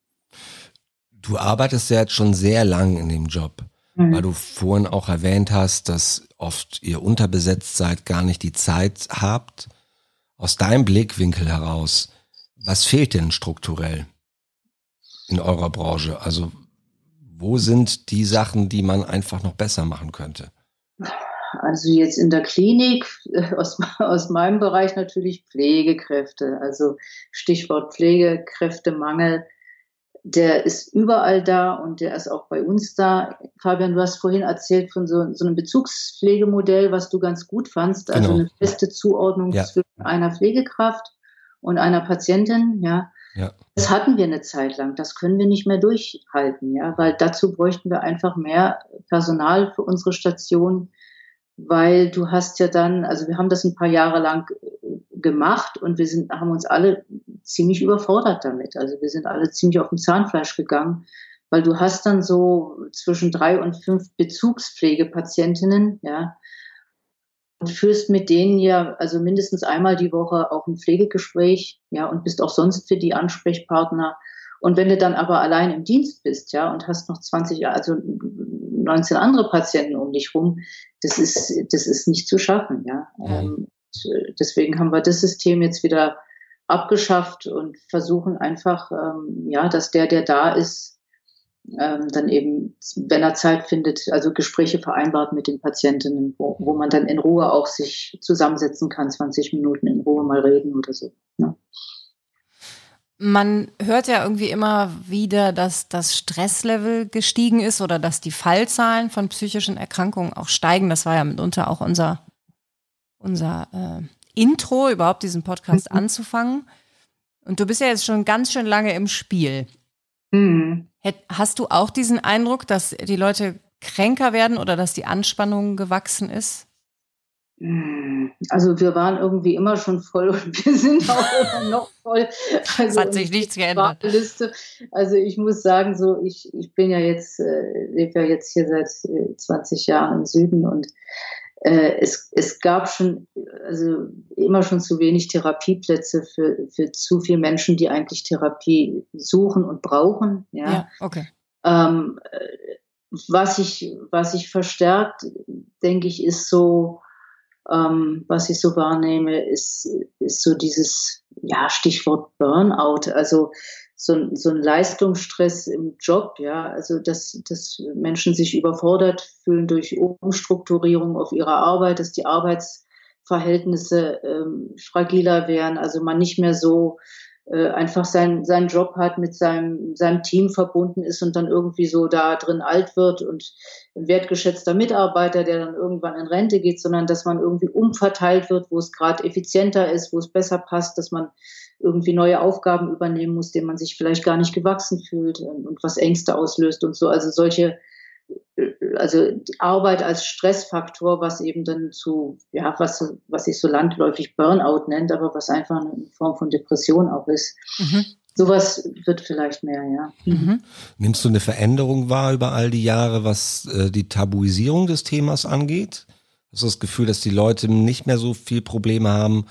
Du arbeitest ja jetzt schon sehr lang in dem Job mhm. weil du vorhin auch erwähnt hast, dass oft ihr unterbesetzt seid, gar nicht die Zeit habt. Aus deinem Blickwinkel heraus, was fehlt denn strukturell in eurer Branche? Also wo sind die Sachen, die man einfach noch besser machen könnte? Also jetzt in der Klinik, äh, aus, aus meinem Bereich natürlich Pflegekräfte. Also Stichwort Pflegekräftemangel der ist überall da und der ist auch bei uns da. Fabian, du hast vorhin erzählt von so, so einem Bezugspflegemodell, was du ganz gut fandst, also genau. eine feste Zuordnung ja. zwischen einer Pflegekraft und einer Patientin, ja. ja. Das hatten wir eine Zeit lang. Das können wir nicht mehr durchhalten, ja, weil dazu bräuchten wir einfach mehr Personal für unsere Station, weil du hast ja dann, also wir haben das ein paar Jahre lang gemacht und wir sind, haben uns alle ziemlich überfordert damit. Also wir sind alle ziemlich auf dem Zahnfleisch gegangen, weil du hast dann so zwischen drei und fünf Bezugspflegepatientinnen, ja, und führst mit denen ja also mindestens einmal die Woche auch ein Pflegegespräch, ja, und bist auch sonst für die Ansprechpartner. Und wenn du dann aber allein im Dienst bist, ja, und hast noch 20, also 19 andere Patienten um dich rum, das ist, das ist nicht zu schaffen, ja. Mhm. Deswegen haben wir das System jetzt wieder abgeschafft und versuchen einfach, ähm, ja, dass der, der da ist, ähm, dann eben, wenn er Zeit findet, also Gespräche vereinbart mit den Patientinnen, wo, wo man dann in Ruhe auch sich zusammensetzen kann, 20 Minuten in Ruhe mal reden oder so. Ja. Man hört ja irgendwie immer wieder, dass das Stresslevel gestiegen ist oder dass die Fallzahlen von psychischen Erkrankungen auch steigen. Das war ja mitunter auch unser, unser äh, Intro, überhaupt diesen Podcast mhm. anzufangen. Und du bist ja jetzt schon ganz schön lange im Spiel. Mhm. Hast du auch diesen Eindruck, dass die Leute kränker werden oder dass die Anspannung gewachsen ist? Mhm. Also wir waren irgendwie immer schon voll und wir sind auch immer noch voll. Also es hat sich nichts geändert. Liste. Also ich muss sagen, so ich, ich bin ja jetzt, äh, lebe ja jetzt hier seit 20 äh, Jahren im Süden und es, es gab schon, also immer schon zu wenig Therapieplätze für, für zu viele Menschen, die eigentlich Therapie suchen und brauchen. Ja, ja okay. Ähm, was ich, was ich verstärkt, denke ich, ist so, ähm, was ich so wahrnehme, ist, ist so dieses, ja, Stichwort Burnout. Also so, so ein Leistungsstress im Job, ja, also dass, dass Menschen sich überfordert fühlen durch Umstrukturierung auf ihrer Arbeit, dass die Arbeitsverhältnisse ähm, fragiler werden, also man nicht mehr so äh, einfach sein, seinen Job hat, mit seinem, seinem Team verbunden ist und dann irgendwie so da drin alt wird und ein wertgeschätzter Mitarbeiter, der dann irgendwann in Rente geht, sondern dass man irgendwie umverteilt wird, wo es gerade effizienter ist, wo es besser passt, dass man irgendwie neue Aufgaben übernehmen muss, denen man sich vielleicht gar nicht gewachsen fühlt und, und was Ängste auslöst und so. Also solche, äh, also Arbeit als Stressfaktor, was eben dann zu, ja, was, was sich so landläufig Burnout nennt, aber was einfach eine Form von Depression auch ist. Mhm. Sowas wird vielleicht mehr, ja. Mhm. Nimmst du eine Veränderung wahr über all die Jahre, was äh, die Tabuisierung des Themas angeht? Hast du das Gefühl, dass die Leute nicht mehr so viel Probleme haben,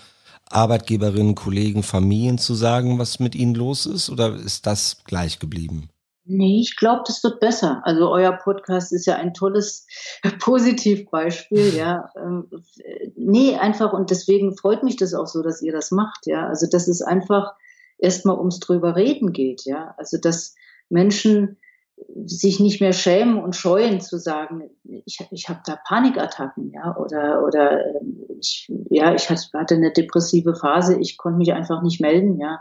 Arbeitgeberinnen, Kollegen, Familien zu sagen, was mit ihnen los ist? Oder ist das gleich geblieben? Nee, ich glaube, das wird besser. Also euer Podcast ist ja ein tolles Positivbeispiel, ja. Ähm, nee, einfach und deswegen freut mich das auch so, dass ihr das macht, ja. Also dass es einfach erstmal ums drüber reden geht, ja. Also dass Menschen sich nicht mehr schämen und scheuen zu sagen, ich, ich habe da Panikattacken, ja, oder oder ähm, ich, ja, ich hatte eine depressive Phase, ich konnte mich einfach nicht melden, ja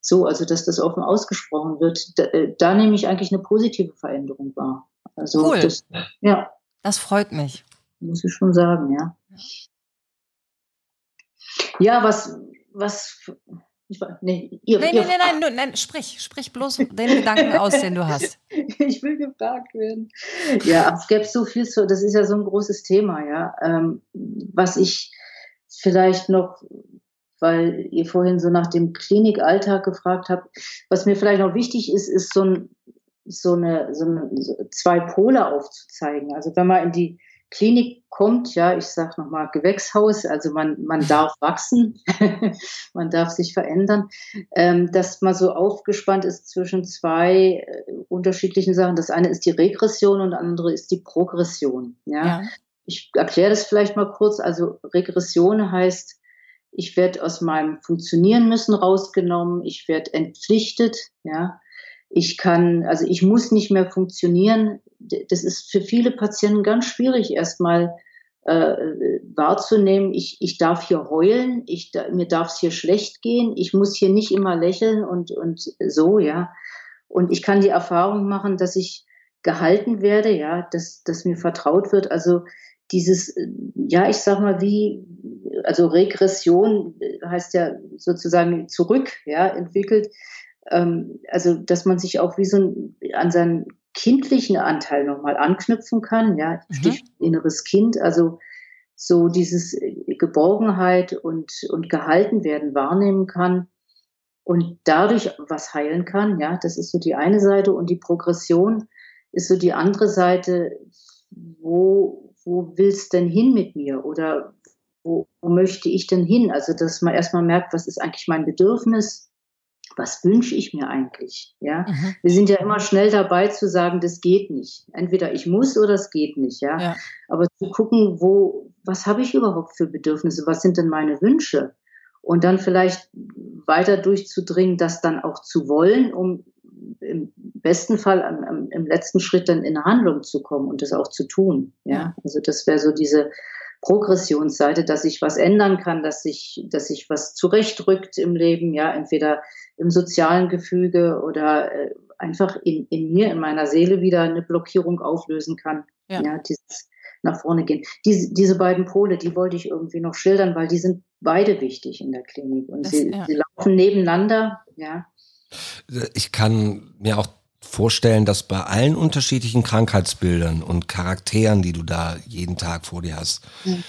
so, also dass das offen ausgesprochen wird, da, äh, da nehme ich eigentlich eine positive Veränderung wahr. Also cool. das, ja. Das freut mich. Muss ich schon sagen, ja. Ja, was, was, ich, nee, ihr, nein, ihr nein, nein, nein, nein, sprich, sprich bloß den Gedanken aus, den du hast. ich will gefragt werden. Ja, es gäbe so viel zu, das ist ja so ein großes Thema, ja. Ähm, was ich vielleicht noch weil ihr vorhin so nach dem Klinikalltag gefragt habt. Was mir vielleicht noch wichtig ist, ist so, ein, so, eine, so, eine, so zwei Pole aufzuzeigen. Also wenn man in die Klinik kommt, ja, ich sage nochmal Gewächshaus, also man, man darf wachsen, man darf sich verändern, ähm, dass man so aufgespannt ist zwischen zwei äh, unterschiedlichen Sachen. Das eine ist die Regression und das andere ist die Progression. Ja. ja. Ich erkläre das vielleicht mal kurz. Also Regression heißt, ich werde aus meinem Funktionieren müssen rausgenommen, ich werde entpflichtet, ja. Ich kann, also ich muss nicht mehr funktionieren. Das ist für viele Patienten ganz schwierig, erstmal äh, wahrzunehmen, ich, ich darf hier heulen, ich, mir darf es hier schlecht gehen, ich muss hier nicht immer lächeln und, und so, ja. Und ich kann die Erfahrung machen, dass ich gehalten werde, ja, dass, dass mir vertraut wird. Also dieses, ja, ich sag mal, wie, also Regression heißt ja sozusagen zurück, ja, entwickelt. Ähm, also, dass man sich auch wie so ein, an seinen kindlichen Anteil nochmal anknüpfen kann, ja, mhm. inneres Kind, also so dieses Geborgenheit und, und gehalten werden wahrnehmen kann und dadurch was heilen kann, ja, das ist so die eine Seite und die Progression ist so die andere Seite, wo, wo willst denn hin mit mir oder wo, wo möchte ich denn hin? Also, dass man erstmal merkt, was ist eigentlich mein Bedürfnis? Was wünsche ich mir eigentlich? Ja, mhm. wir sind ja immer schnell dabei zu sagen, das geht nicht. Entweder ich muss oder es geht nicht. Ja, ja. aber zu gucken, wo, was habe ich überhaupt für Bedürfnisse? Was sind denn meine Wünsche? Und dann vielleicht weiter durchzudringen, das dann auch zu wollen, um im besten Fall am, am, im letzten Schritt dann in eine Handlung zu kommen und das auch zu tun. Ja, also das wäre so diese Progressionsseite, dass sich was ändern kann, dass sich, dass sich was zurechtrückt im Leben, ja, entweder im sozialen Gefüge oder äh, einfach in, in mir, in meiner Seele wieder eine Blockierung auflösen kann. Ja, ja dieses nach vorne gehen. Diese, diese beiden Pole, die wollte ich irgendwie noch schildern, weil die sind beide wichtig in der Klinik und das, sie, ja. sie laufen nebeneinander, ja. Ich kann mir auch vorstellen, dass bei allen unterschiedlichen Krankheitsbildern und Charakteren, die du da jeden Tag vor dir hast, mhm.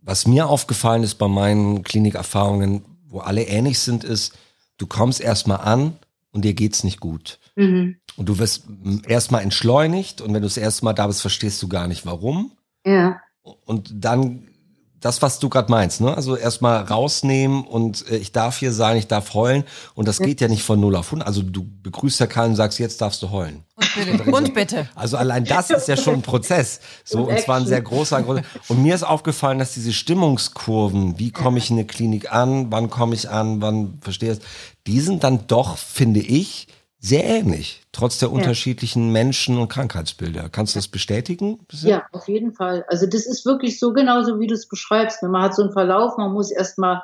was mir aufgefallen ist bei meinen Klinikerfahrungen, wo alle ähnlich sind, ist, du kommst erstmal an und dir geht's nicht gut. Mhm. Und du wirst erstmal entschleunigt und wenn du das erste Mal da bist, verstehst du gar nicht warum. Ja. Und dann das, was du gerade meinst, ne? Also erstmal rausnehmen und äh, ich darf hier sein, ich darf heulen. Und das geht ja nicht von 0 auf 100. Also du begrüßt ja keinen und sagst, jetzt darfst du heulen. Und bitte. Und bitte. Also allein das ist ja schon ein Prozess. So, und, zwar ein sehr großer. Und mir ist aufgefallen, dass diese Stimmungskurven, wie komme ich in eine Klinik an, wann komme ich an, wann verstehe ich die sind dann doch, finde ich, sehr ähnlich, trotz der ja. unterschiedlichen Menschen- und Krankheitsbilder. Kannst du das bestätigen? Ja, auf jeden Fall. Also das ist wirklich so genauso, wie du es beschreibst. Man hat so einen Verlauf, man muss erstmal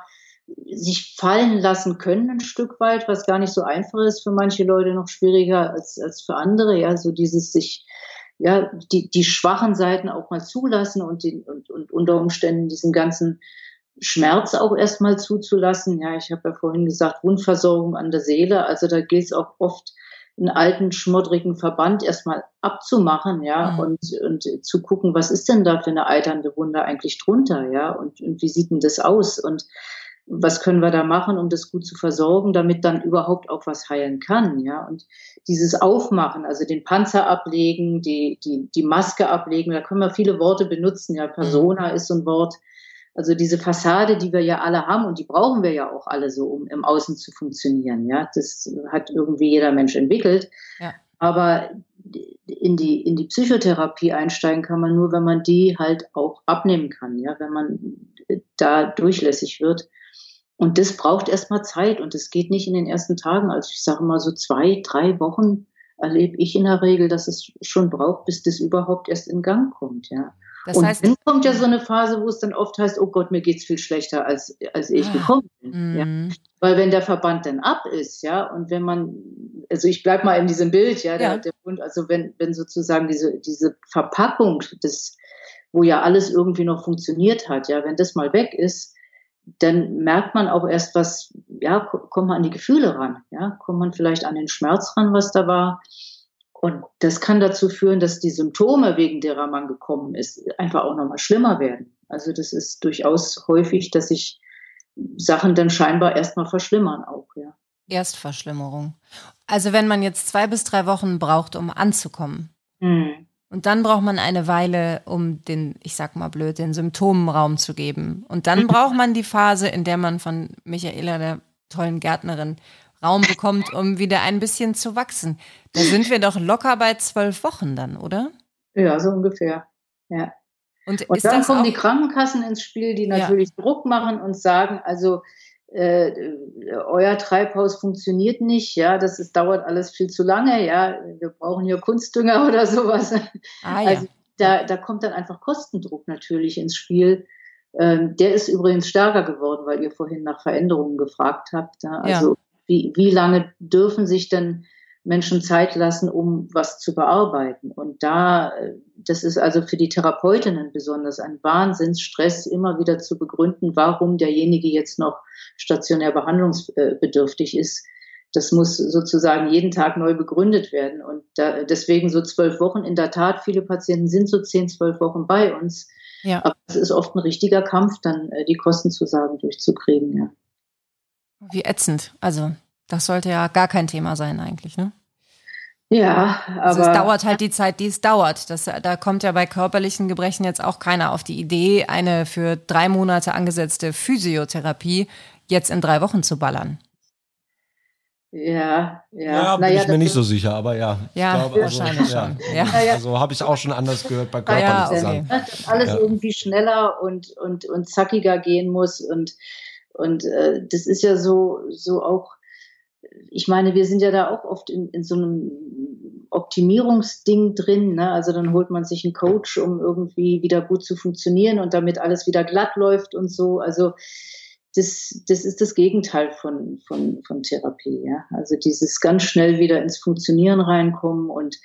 sich fallen lassen können ein Stück weit, was gar nicht so einfach ist für manche Leute noch schwieriger als, als für andere. Ja, so dieses sich, ja, die, die schwachen Seiten auch mal zulassen und, den, und, und unter Umständen diesen ganzen Schmerz auch erstmal zuzulassen. Ja, ich habe ja vorhin gesagt, Wundversorgung an der Seele. Also da gilt es auch oft, einen alten, schmoddrigen Verband erstmal abzumachen, ja, mhm. und, und zu gucken, was ist denn da für eine eiternde Wunde eigentlich drunter, ja, und, und wie sieht denn das aus und was können wir da machen, um das gut zu versorgen, damit dann überhaupt auch was heilen kann, ja, und dieses Aufmachen, also den Panzer ablegen, die, die, die Maske ablegen, da können wir viele Worte benutzen, ja, Persona mhm. ist so ein Wort, also diese Fassade, die wir ja alle haben und die brauchen wir ja auch alle so, um im Außen zu funktionieren. Ja, das hat irgendwie jeder Mensch entwickelt. Ja. Aber in die, in die Psychotherapie einsteigen kann man nur, wenn man die halt auch abnehmen kann, ja, wenn man da durchlässig wird. Und das braucht erstmal Zeit und es geht nicht in den ersten Tagen. Also ich sage mal so zwei, drei Wochen erlebe ich in der Regel, dass es schon braucht, bis das überhaupt erst in Gang kommt, ja. Das und heißt, dann kommt ja so eine Phase, wo es dann oft heißt, oh Gott, mir geht's viel schlechter, als, als ich ah, gekommen bin. Ja. Mhm. Weil wenn der Verband dann ab ist, ja, und wenn man, also ich bleib mal in diesem Bild, ja, der, ja. der Bund, also wenn, wenn sozusagen diese, diese Verpackung des, wo ja alles irgendwie noch funktioniert hat, ja, wenn das mal weg ist, dann merkt man auch erst, was, ja, kommt man an die Gefühle ran, ja, kommt man vielleicht an den Schmerz ran, was da war und das kann dazu führen, dass die Symptome, wegen derer man gekommen ist, einfach auch nochmal schlimmer werden. Also das ist durchaus häufig, dass sich Sachen dann scheinbar erstmal verschlimmern auch, ja. Erstverschlimmerung. Also wenn man jetzt zwei bis drei Wochen braucht, um anzukommen. Mhm. Und dann braucht man eine Weile, um den, ich sag mal blöd, den Symptomen Raum zu geben. Und dann braucht man die Phase, in der man von Michaela, der tollen Gärtnerin, Raum bekommt, um wieder ein bisschen zu wachsen. Da sind wir doch locker bei zwölf Wochen dann, oder? Ja, so ungefähr. Ja. Und, und dann kommen die Krankenkassen ins Spiel, die natürlich ja. Druck machen und sagen, also äh, euer Treibhaus funktioniert nicht, ja, das ist, dauert alles viel zu lange, ja, wir brauchen hier Kunstdünger oder sowas. Ah, ja. Also da, da kommt dann einfach Kostendruck natürlich ins Spiel. Ähm, der ist übrigens stärker geworden, weil ihr vorhin nach Veränderungen gefragt habt. Ja? Also ja. Wie, wie lange dürfen sich denn Menschen Zeit lassen, um was zu bearbeiten? Und da, das ist also für die Therapeutinnen besonders ein Wahnsinnsstress, immer wieder zu begründen, warum derjenige jetzt noch stationär behandlungsbedürftig ist. Das muss sozusagen jeden Tag neu begründet werden. Und da, deswegen so zwölf Wochen. In der Tat, viele Patienten sind so zehn, zwölf Wochen bei uns. Ja. Aber es ist oft ein richtiger Kampf, dann äh, die Kostenzusagen durchzukriegen, ja. Wie ätzend. Also, das sollte ja gar kein Thema sein eigentlich, ne? Ja, aber. Also es dauert halt die Zeit, die es dauert. Das, da kommt ja bei körperlichen Gebrechen jetzt auch keiner auf die Idee, eine für drei Monate angesetzte Physiotherapie jetzt in drei Wochen zu ballern. Ja, ja. Ja, bin naja, ich mir nicht so sicher, aber ja. Ja, glaube, also, wahrscheinlich ja. schon. Ja. Also habe ich auch schon anders gehört bei körperlichen ja, okay. Sachen. Dass alles irgendwie schneller und, und, und zackiger gehen muss und und äh, das ist ja so, so auch, ich meine, wir sind ja da auch oft in, in so einem Optimierungsding drin. Ne? Also dann holt man sich einen Coach, um irgendwie wieder gut zu funktionieren und damit alles wieder glatt läuft und so. Also das, das ist das Gegenteil von, von, von Therapie. Ja? Also dieses ganz schnell wieder ins Funktionieren reinkommen und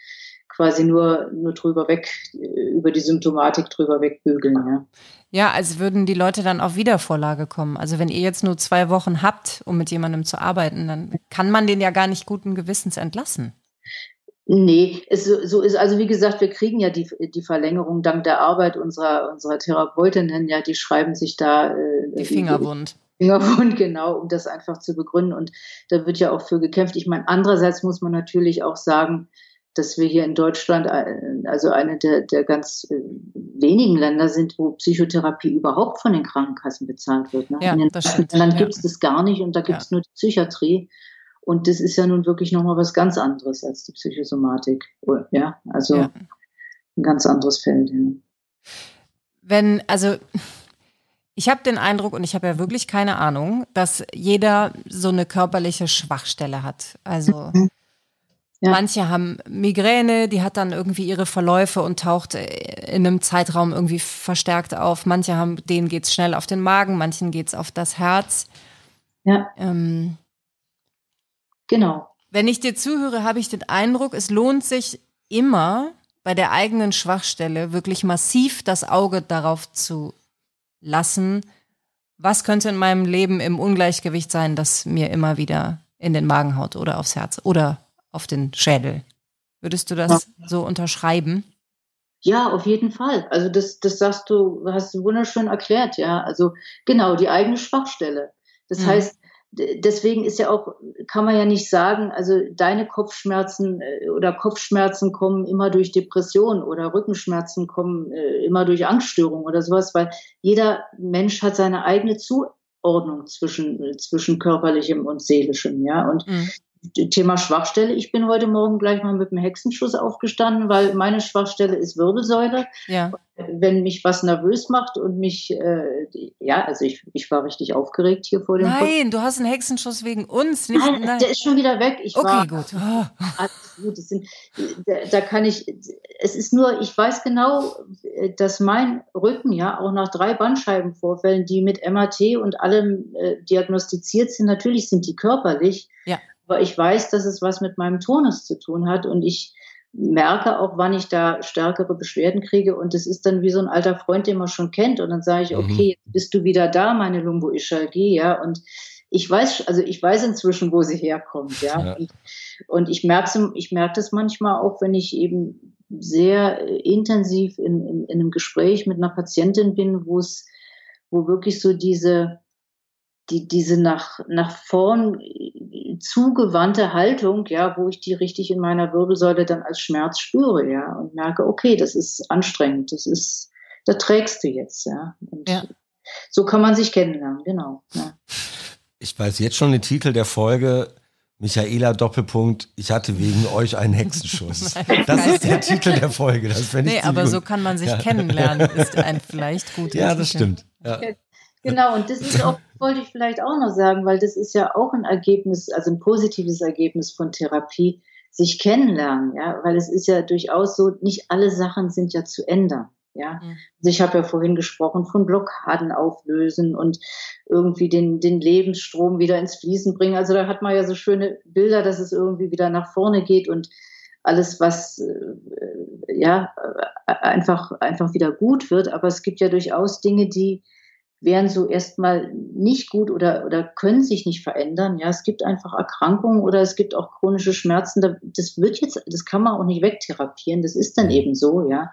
quasi nur, nur drüber weg, über die Symptomatik drüber wegbügeln. Ja. ja, als würden die Leute dann auf Wiedervorlage kommen. Also wenn ihr jetzt nur zwei Wochen habt, um mit jemandem zu arbeiten, dann kann man den ja gar nicht guten Gewissens entlassen. Nee, es, so ist, also wie gesagt, wir kriegen ja die, die Verlängerung dank der Arbeit unserer, unserer Therapeutinnen, ja, die schreiben sich da äh, die Finger wund. Fingerwund, genau, um das einfach zu begründen. Und da wird ja auch für gekämpft. Ich meine, andererseits muss man natürlich auch sagen, dass wir hier in Deutschland also eine der, der ganz äh, wenigen Länder sind, wo Psychotherapie überhaupt von den Krankenkassen bezahlt wird. Ne? Ja, in den Ländern gibt es das gar nicht und da gibt es ja. nur die Psychiatrie. Und das ist ja nun wirklich nochmal was ganz anderes als die Psychosomatik. Ja, also ja. ein ganz anderes Feld. Wenn, also ich habe den Eindruck, und ich habe ja wirklich keine Ahnung, dass jeder so eine körperliche Schwachstelle hat. Also mhm. Ja. Manche haben Migräne, die hat dann irgendwie ihre Verläufe und taucht äh, in einem Zeitraum irgendwie verstärkt auf. Manche haben, denen geht's schnell auf den Magen, manchen geht's auf das Herz. Ja. Ähm, genau. Wenn ich dir zuhöre, habe ich den Eindruck, es lohnt sich immer bei der eigenen Schwachstelle wirklich massiv das Auge darauf zu lassen, was könnte in meinem Leben im Ungleichgewicht sein, das mir immer wieder in den Magen haut oder aufs Herz oder auf den Schädel. Würdest du das ja. so unterschreiben? Ja, auf jeden Fall. Also das, das sagst du, hast du wunderschön erklärt, ja. Also genau, die eigene Schwachstelle. Das mhm. heißt, deswegen ist ja auch, kann man ja nicht sagen, also deine Kopfschmerzen äh, oder Kopfschmerzen kommen immer durch Depression oder Rückenschmerzen kommen äh, immer durch Angststörung oder sowas, weil jeder Mensch hat seine eigene Zuordnung zwischen, zwischen körperlichem und seelischem, ja. Und mhm Thema Schwachstelle. Ich bin heute Morgen gleich mal mit einem Hexenschuss aufgestanden, weil meine Schwachstelle ist Wirbelsäule. Ja. Wenn mich was nervös macht und mich, äh, ja, also ich, ich war richtig aufgeregt hier vor dem Nein, Pod du hast einen Hexenschuss wegen uns. Nicht, nein, nein, der ist schon wieder weg. Ich okay, war, gut. Oh. Alles gut. Sind, da, da kann ich, es ist nur, ich weiß genau, dass mein Rücken ja auch nach drei Bandscheibenvorfällen, die mit MAT und allem äh, diagnostiziert sind, natürlich sind die körperlich. Ja aber ich weiß, dass es was mit meinem Tonus zu tun hat und ich merke auch, wann ich da stärkere Beschwerden kriege und es ist dann wie so ein alter Freund, den man schon kennt und dann sage ich, mhm. okay, jetzt bist du wieder da, meine Lumboischalgie, ja, und ich weiß, also ich weiß inzwischen, wo sie herkommt, ja, ja. Und, und, ich merke ich merke das manchmal auch, wenn ich eben sehr intensiv in, in, in einem Gespräch mit einer Patientin bin, wo es, wo wirklich so diese, die, diese nach, nach vorn zugewandte Haltung, ja, wo ich die richtig in meiner Wirbelsäule dann als Schmerz spüre, ja, und merke, okay, das ist anstrengend, das ist, da trägst du jetzt, ja. Und ja. so kann man sich kennenlernen, genau. Ja. Ich weiß jetzt schon den Titel der Folge. Michaela Doppelpunkt, ich hatte wegen euch einen Hexenschuss. das ist der Titel der Folge. Das nee, aber gut. so kann man sich ja. kennenlernen, ist ein vielleicht gut. Ja, das stimmt. Ja. Genau, und das ist auch, wollte ich vielleicht auch noch sagen, weil das ist ja auch ein Ergebnis, also ein positives Ergebnis von Therapie, sich kennenlernen, ja, weil es ist ja durchaus so, nicht alle Sachen sind ja zu ändern. Ja, mhm. also ich habe ja vorhin gesprochen von Blockaden auflösen und irgendwie den, den Lebensstrom wieder ins Fließen bringen. Also da hat man ja so schöne Bilder, dass es irgendwie wieder nach vorne geht und alles, was äh, ja einfach, einfach wieder gut wird. Aber es gibt ja durchaus Dinge, die, wären so erstmal nicht gut oder, oder können sich nicht verändern. Ja, es gibt einfach Erkrankungen oder es gibt auch chronische Schmerzen. Das wird jetzt, das kann man auch nicht wegtherapieren. Das ist dann mhm. eben so, ja.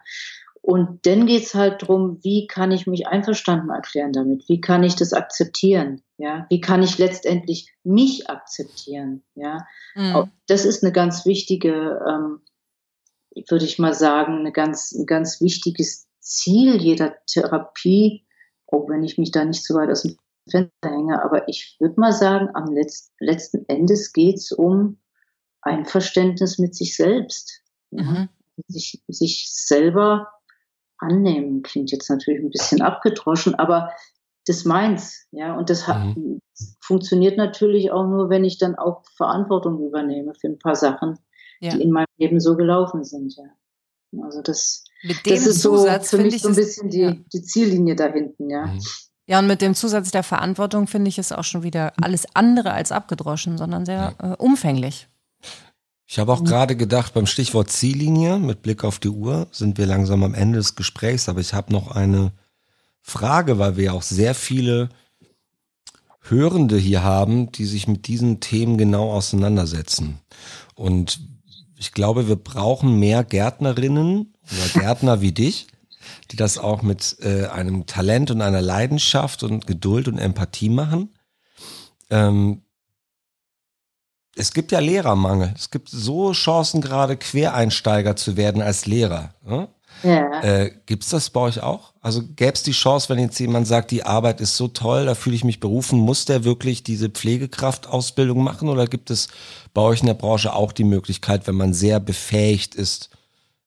Und dann geht's halt drum, wie kann ich mich einverstanden erklären damit? Wie kann ich das akzeptieren? Ja, wie kann ich letztendlich mich akzeptieren? Ja, mhm. das ist eine ganz wichtige, ähm, würde ich mal sagen, eine ganz, ein ganz wichtiges Ziel jeder Therapie, auch wenn ich mich da nicht zu weit aus dem Fenster hänge. Aber ich würde mal sagen, am Letz letzten Endes geht es um Einverständnis mit sich selbst. Mhm. Sich, sich selber annehmen. Klingt jetzt natürlich ein bisschen abgedroschen, aber das meins, ja. Und das mhm. funktioniert natürlich auch nur, wenn ich dann auch Verantwortung übernehme für ein paar Sachen, ja. die in meinem Leben so gelaufen sind, ja. Also das, mit dem das ist Zusatz so für mich so ein bisschen die, ja. die Ziellinie da hinten, ja. Mhm. Ja, und mit dem Zusatz der Verantwortung finde ich es auch schon wieder alles andere als abgedroschen, sondern sehr ja. äh, umfänglich. Ich habe auch mhm. gerade gedacht, beim Stichwort Ziellinie, mit Blick auf die Uhr, sind wir langsam am Ende des Gesprächs, aber ich habe noch eine Frage, weil wir ja auch sehr viele Hörende hier haben, die sich mit diesen Themen genau auseinandersetzen. Und ich glaube, wir brauchen mehr Gärtnerinnen oder Gärtner wie dich, die das auch mit äh, einem Talent und einer Leidenschaft und Geduld und Empathie machen. Ähm, es gibt ja Lehrermangel. Es gibt so Chancen gerade Quereinsteiger zu werden als Lehrer. Ne? Ja. Äh, Gibt es das bei euch auch? Also gäbe es die Chance, wenn jetzt jemand sagt, die Arbeit ist so toll, da fühle ich mich berufen, muss der wirklich diese Pflegekraftausbildung machen oder gibt es bei euch in der Branche auch die Möglichkeit, wenn man sehr befähigt ist,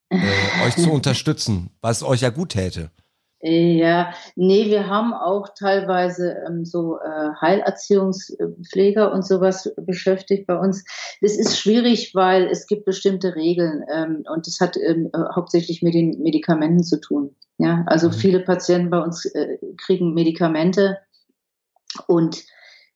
äh, euch zu unterstützen, was euch ja gut täte? Ja, nee, wir haben auch teilweise ähm, so äh, Heilerziehungspfleger und sowas beschäftigt bei uns. Das ist schwierig, weil es gibt bestimmte Regeln ähm, und das hat ähm, äh, hauptsächlich mit den Medikamenten zu tun. Ja, also mhm. viele Patienten bei uns äh, kriegen Medikamente und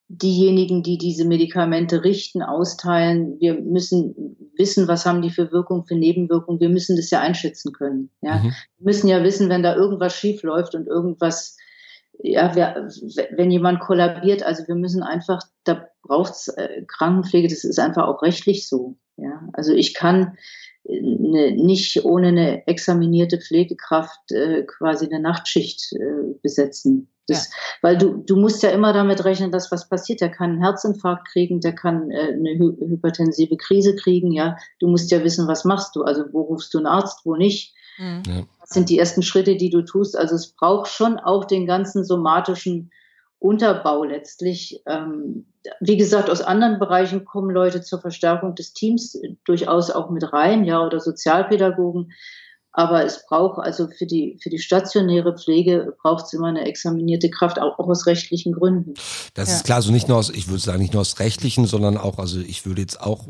diejenigen, die diese Medikamente richten, austeilen, wir müssen wissen, was haben die für Wirkung, für Nebenwirkungen. Wir müssen das ja einschätzen können. Ja? Mhm. Wir müssen ja wissen, wenn da irgendwas schief läuft und irgendwas, ja, wer, wenn jemand kollabiert, also wir müssen einfach, da braucht's äh, Krankenpflege, das ist einfach auch rechtlich so. Ja? Also ich kann eine, nicht ohne eine examinierte Pflegekraft äh, quasi eine Nachtschicht äh, besetzen. Das, ja. Weil du, du musst ja immer damit rechnen, dass was passiert. Der kann einen Herzinfarkt kriegen, der kann äh, eine hy hypertensive Krise kriegen, ja. Du musst ja wissen, was machst du. Also wo rufst du einen Arzt, wo nicht. Mhm. Was sind die ersten Schritte, die du tust? Also es braucht schon auch den ganzen somatischen Unterbau letztlich. Ähm, wie gesagt, aus anderen Bereichen kommen Leute zur Verstärkung des Teams durchaus auch mit rein, ja, oder Sozialpädagogen. Aber es braucht also für die, für die stationäre Pflege braucht es immer eine examinierte Kraft, auch, auch aus rechtlichen Gründen. Das ja. ist klar, so also nicht nur aus, ich würde sagen, nicht nur aus rechtlichen, sondern auch, also ich würde jetzt auch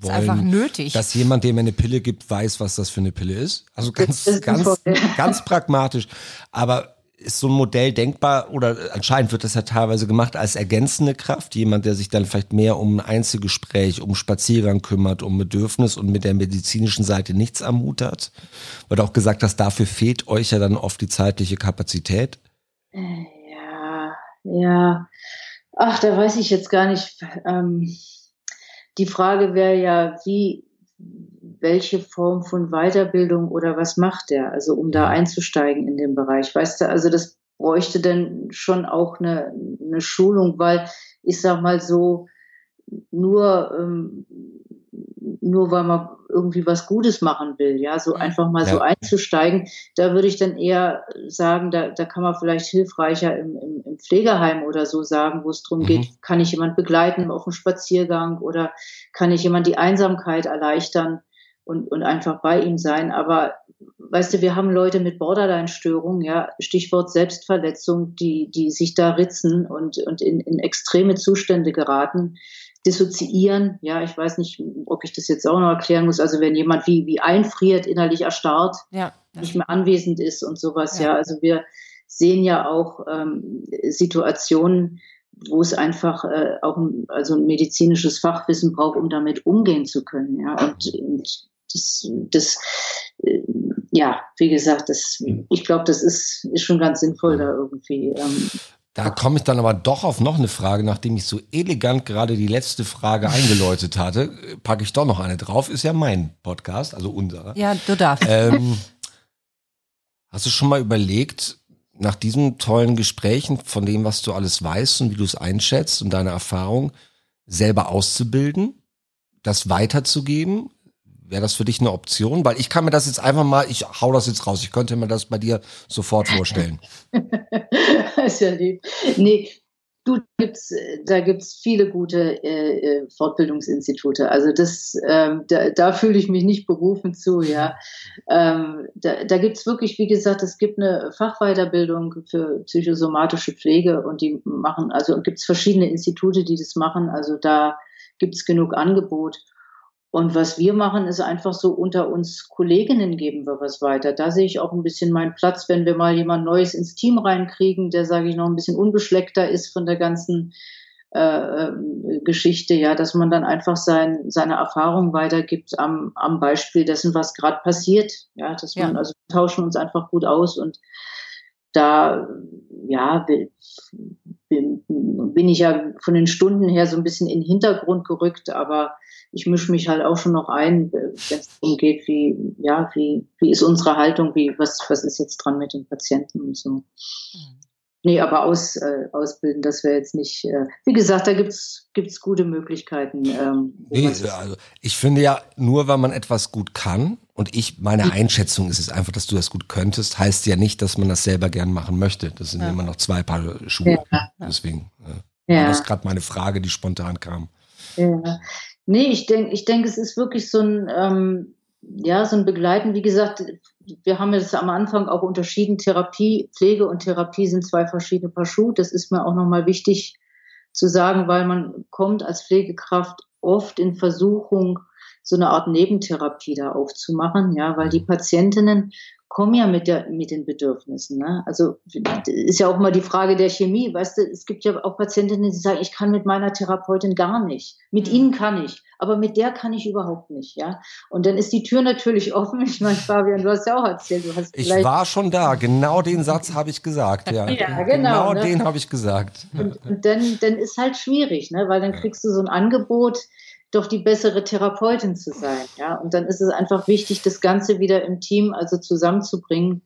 wollen, einfach nötig. dass jemand, dem eine Pille gibt, weiß, was das für eine Pille ist. Also ganz, ganz, ganz pragmatisch. Aber ist so ein Modell denkbar oder anscheinend wird das ja teilweise gemacht als ergänzende Kraft, jemand, der sich dann vielleicht mehr um ein Einzelgespräch, um Spaziergang kümmert, um Bedürfnis und mit der medizinischen Seite nichts am. Wird auch gesagt, dass dafür fehlt euch ja dann oft die zeitliche Kapazität. Äh, ja, ja. Ach, da weiß ich jetzt gar nicht. Ähm, die Frage wäre ja, wie, welche Form von Weiterbildung oder was macht der, also um da einzusteigen in den Bereich. Weißt du, also das bräuchte dann schon auch eine, eine Schulung, weil ich sag mal so, nur, ähm, nur weil man irgendwie was Gutes machen will, ja, so einfach mal ja. so einzusteigen, da würde ich dann eher sagen, da, da kann man vielleicht hilfreicher im, im, im Pflegeheim oder so sagen, wo es darum mhm. geht, kann ich jemand begleiten auf dem Spaziergang oder kann ich jemand die Einsamkeit erleichtern? Und, und einfach bei ihm sein. Aber weißt du, wir haben Leute mit Borderline-Störungen, ja, Stichwort Selbstverletzung, die, die sich da ritzen und, und in, in extreme Zustände geraten, dissoziieren. Ja, ich weiß nicht, ob ich das jetzt auch noch erklären muss. Also wenn jemand wie, wie einfriert, innerlich erstarrt, ja, nicht mehr anwesend ist und sowas, ja. ja. Also wir sehen ja auch ähm, Situationen, wo es einfach äh, auch ein, also ein medizinisches Fachwissen braucht, um damit umgehen zu können. Ja, und, und das, das äh, ja, wie gesagt, das, ich glaube, das ist, ist schon ganz sinnvoll da irgendwie. Ähm, da komme ich dann aber doch auf noch eine Frage, nachdem ich so elegant gerade die letzte Frage eingeläutet hatte, packe ich doch noch eine drauf. Ist ja mein Podcast, also unserer. Ja, du darfst. Ähm, hast du schon mal überlegt, nach diesen tollen Gesprächen von dem, was du alles weißt und wie du es einschätzt und deine Erfahrung, selber auszubilden, das weiterzugeben Wäre das für dich eine Option? Weil ich kann mir das jetzt einfach mal, ich hau das jetzt raus, ich könnte mir das bei dir sofort vorstellen. ist ja lieb. Nee, du, da gibt's, da gibt's viele gute äh, äh, Fortbildungsinstitute. Also das, ähm, da, da fühle ich mich nicht berufen zu, ja. Ähm, da da gibt's wirklich, wie gesagt, es gibt eine Fachweiterbildung für psychosomatische Pflege und die machen, also gibt's verschiedene Institute, die das machen. Also da gibt's genug Angebot. Und was wir machen, ist einfach so unter uns Kolleginnen geben wir was weiter. Da sehe ich auch ein bisschen meinen Platz, wenn wir mal jemand Neues ins Team reinkriegen, der, sage ich, noch ein bisschen unbeschleckter ist von der ganzen äh, ähm, Geschichte, ja, dass man dann einfach sein, seine Erfahrung weitergibt am, am Beispiel dessen, was gerade passiert. Ja, dass man, ja. also wir tauschen uns einfach gut aus und da, ja, bin, bin ich ja von den Stunden her so ein bisschen in den Hintergrund gerückt, aber ich mische mich halt auch schon noch ein, wenn es darum geht, wie, ja, wie, wie ist unsere Haltung, wie, was, was ist jetzt dran mit den Patienten und so. Mhm. Nee, aber aus, äh, ausbilden, das wäre jetzt nicht. Äh, wie gesagt, da gibt's gibt's gute Möglichkeiten. Ähm, nee, also ich finde ja, nur weil man etwas gut kann, und ich, meine Einschätzung ist es einfach, dass du das gut könntest, heißt ja nicht, dass man das selber gern machen möchte. Das sind ja. immer noch zwei Paar Schuhe. Ja. Deswegen ja. war das gerade meine Frage, die spontan kam. Ja. Nee, ich denke, ich denke, es ist wirklich so ein, ähm, ja, so ein Begleiten. Wie gesagt, wir haben jetzt am Anfang auch unterschieden. Therapie, Pflege und Therapie sind zwei verschiedene Paar Schuhe. Das ist mir auch nochmal wichtig zu sagen, weil man kommt als Pflegekraft oft in Versuchung, so eine Art Nebentherapie da aufzumachen, ja, weil die Patientinnen kommen ja mit, der, mit den Bedürfnissen. Ne? Also ist ja auch mal die Frage der Chemie. Weißt du, es gibt ja auch Patientinnen, die sagen, ich kann mit meiner Therapeutin gar nicht. Mit mhm. ihnen kann ich, aber mit der kann ich überhaupt nicht. Ja, und dann ist die Tür natürlich offen. Ich meine, Fabian, du hast ja auch erzählt, du hast Ich war schon da. Genau den Satz habe ich gesagt. Ja, ja genau. Genau ne? den habe ich gesagt. Und, und dann, dann ist halt schwierig, ne? weil dann kriegst du so ein Angebot doch die bessere Therapeutin zu sein. Ja, und dann ist es einfach wichtig, das Ganze wieder im Team also zusammenzubringen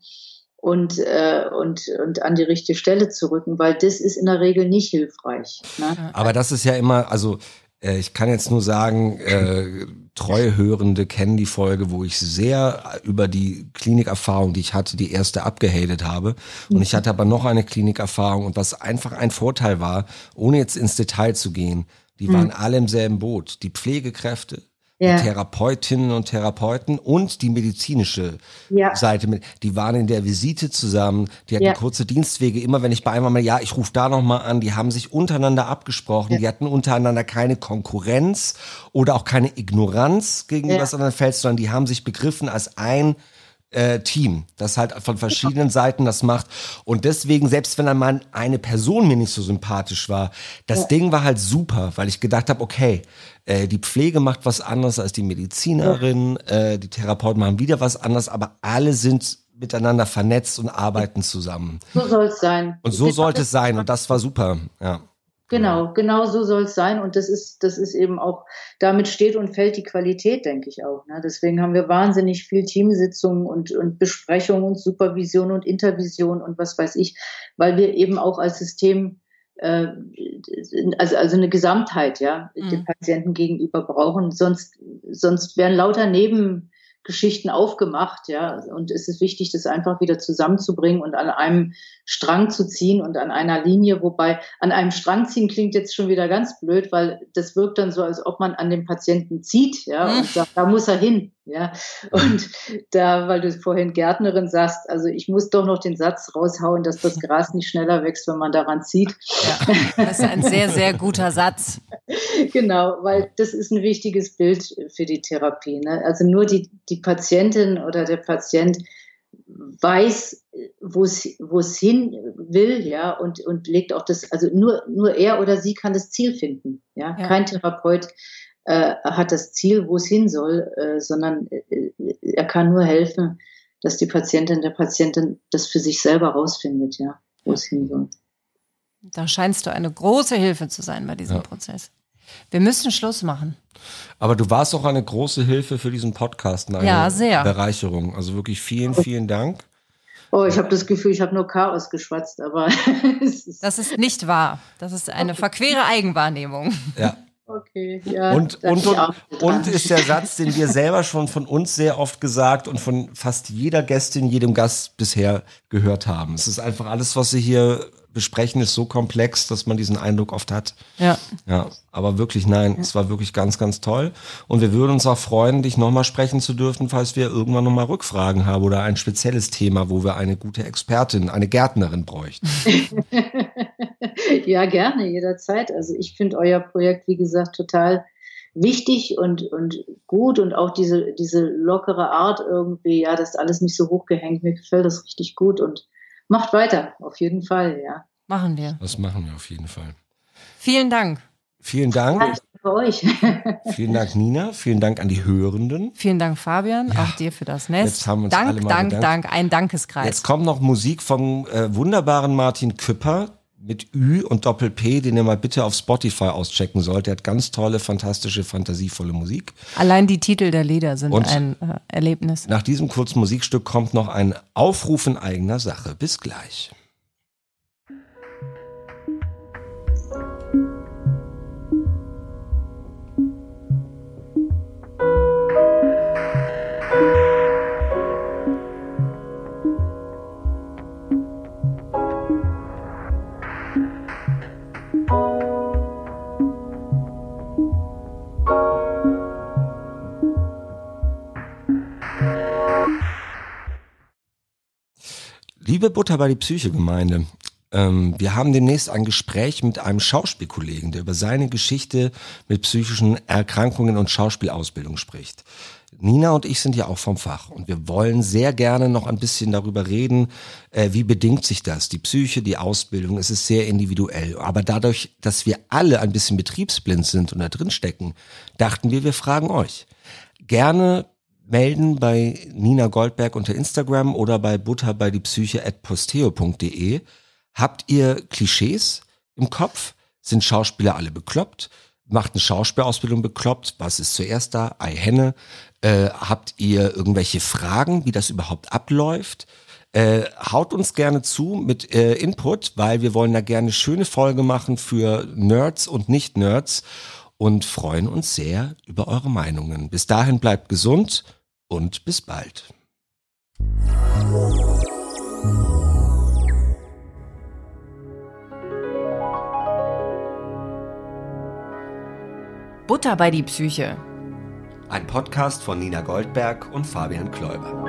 und, äh, und, und an die richtige Stelle zu rücken, weil das ist in der Regel nicht hilfreich. Ne? Aber das ist ja immer, also Äh, ich kann jetzt nur sagen, äh, treue Hörende kennen die Folge, wo ich sehr über die Klinikerfahrung, die ich hatte, die erste abgehatet habe. Und ich hatte aber noch eine Klinikerfahrung und was einfach ein Vorteil war, ohne jetzt ins Detail zu gehen, die waren alle im selben Boot. Die Pflegekräfte, Ja. die Therapeutinnen und Therapeuten und die medizinische Ja. Seite die waren in der Visite zusammen, die hatten Ja. kurze Dienstwege, immer wenn ich bei einmal mal, ja, ich rufe da nochmal an, die haben sich untereinander abgesprochen, die hatten untereinander keine Konkurrenz oder auch keine Ignoranz gegenüber Ja. anderen Felds, sondern die haben sich begriffen als ein äh, Team, das halt von verschiedenen Seiten das macht. Und deswegen, selbst wenn dann mal eine Person mir nicht so sympathisch war, das Ding war halt super, weil ich gedacht habe, okay, äh, die Pflege macht was anderes als die Medizinerin, äh, die Therapeuten machen wieder was anderes, aber alle sind miteinander vernetzt und arbeiten zusammen. So soll es sein. Und so sollte es sein. Und das war super. Ja. Genau, genau so soll es sein. Und das ist, das ist eben auch, damit steht und fällt die Qualität, denke ich auch. Ne? Deswegen haben wir wahnsinnig viel Teamsitzungen und, und Besprechungen und Supervision und Intervision und was weiß ich, weil wir eben auch als System äh, also, also eine Gesamtheit, ja, Mhm. dem Patienten gegenüber brauchen. Sonst, sonst werden lauter Nebengeschichten aufgemacht, ja. Und es ist wichtig, das einfach wieder zusammenzubringen und an einem Strang zu ziehen und an einer Linie, wobei an einem Strang ziehen klingt jetzt schon wieder ganz blöd, weil das wirkt dann so, als ob man an dem Patienten zieht, ja, und sagt, da muss er hin, ja. Und da, weil du vorhin Gärtnerin sagst, also ich muss doch noch den Satz raushauen, dass das Gras nicht schneller wächst, wenn man daran zieht. Ja, das ist ein sehr, sehr guter Satz. Genau, weil das ist ein wichtiges Bild für die Therapie. Ne? Also nur die, die Patientin oder der Patient weiß, wo es wo es hin will, ja, und, und legt auch das, also nur, nur er oder sie kann das Ziel finden. Ja, Ja. kein Therapeut äh, hat das Ziel, wo es hin soll, äh, sondern äh, er kann nur helfen, dass die Patientin, der Patientin das für sich selber rausfindet, ja, wo es hin soll. Da scheinst du eine große Hilfe zu sein bei diesem Ja. Prozess. Wir müssen Schluss machen. Aber du warst auch eine große Hilfe für diesen Podcast. Eine Ja, sehr. Bereicherung. Also wirklich vielen, vielen Dank. Oh, ich habe das Gefühl, ich habe nur Chaos geschwatzt, aber ist Das ist nicht wahr. Das ist eine verquere Eigenwahrnehmung. Ja. okay. Ja, Und, und, und, und ist der Satz, den wir selber schon von uns sehr oft gesagt und von fast jeder Gästin, jedem Gast bisher gehört haben. Es ist einfach alles, was Sie hier besprechen, ist so komplex, dass man diesen Eindruck oft hat. Ja. Ja, aber wirklich nein, es war wirklich ganz, ganz toll. Und wir würden uns auch freuen, dich nochmal sprechen zu dürfen, falls wir irgendwann nochmal Rückfragen haben oder ein spezielles Thema, wo wir eine gute Expertin, eine Gärtnerin bräuchten. ja, gerne, jederzeit. Also ich finde euer Projekt, wie gesagt, total wichtig und, und gut und auch diese, diese lockere Art irgendwie, ja, das ist alles nicht so hochgehängt. Mir gefällt das richtig gut und macht weiter, auf jeden Fall, ja. Machen wir. Das machen wir auf jeden Fall. Vielen Dank. Vielen Dank. Ja, danke euch. Vielen Dank, Nina. Vielen Dank an die Hörenden. Vielen Dank, Fabian. Auch dir für das Nest. Jetzt haben wir uns Dank, alle mal Dank, bedankt. Dank. Ein Dankeskreis. Jetzt kommt noch Musik vom äh, wunderbaren Martin Küpper mit Ü und Doppel P, den ihr mal bitte auf Spotify auschecken sollt. Der hat ganz tolle, fantastische, fantasievolle Musik. Allein die Titel der Lieder sind Und- ein äh, Erlebnis. Nach diesem kurzen Musikstück kommt noch ein Aufruf in eigener Sache. Bis gleich. Liebe Butter bei die Psyche-Gemeinde, ähm, wir haben demnächst ein Gespräch mit einem Schauspielkollegen, der über seine Geschichte mit psychischen Erkrankungen und Schauspielausbildung spricht. Nina und ich sind ja auch vom Fach und wir wollen sehr gerne noch ein bisschen darüber reden, äh, wie bedingt sich das, die Psyche, die Ausbildung, es ist sehr individuell. Aber dadurch, dass wir alle ein bisschen betriebsblind sind und da drin stecken, dachten wir, wir fragen euch. Gerne melden bei Nina Goldberg unter Instagram oder bei butter bei die Psyche at posteo.de. Habt ihr Klischees im Kopf? Sind Schauspieler alle bekloppt? Macht eine Schauspielausbildung bekloppt? Was ist zuerst da? Ei Henne. Äh, habt ihr irgendwelche Fragen, wie das überhaupt abläuft? Äh, haut uns gerne zu mit äh, Input, weil wir wollen da gerne schöne Folge machen für Nerds und Nicht-Nerds. und freuen uns sehr über eure Meinungen. Bis dahin bleibt gesund und bis bald. Butter bei die Psyche. Ein Podcast von Nina Goldberg und Fabian Kläuber.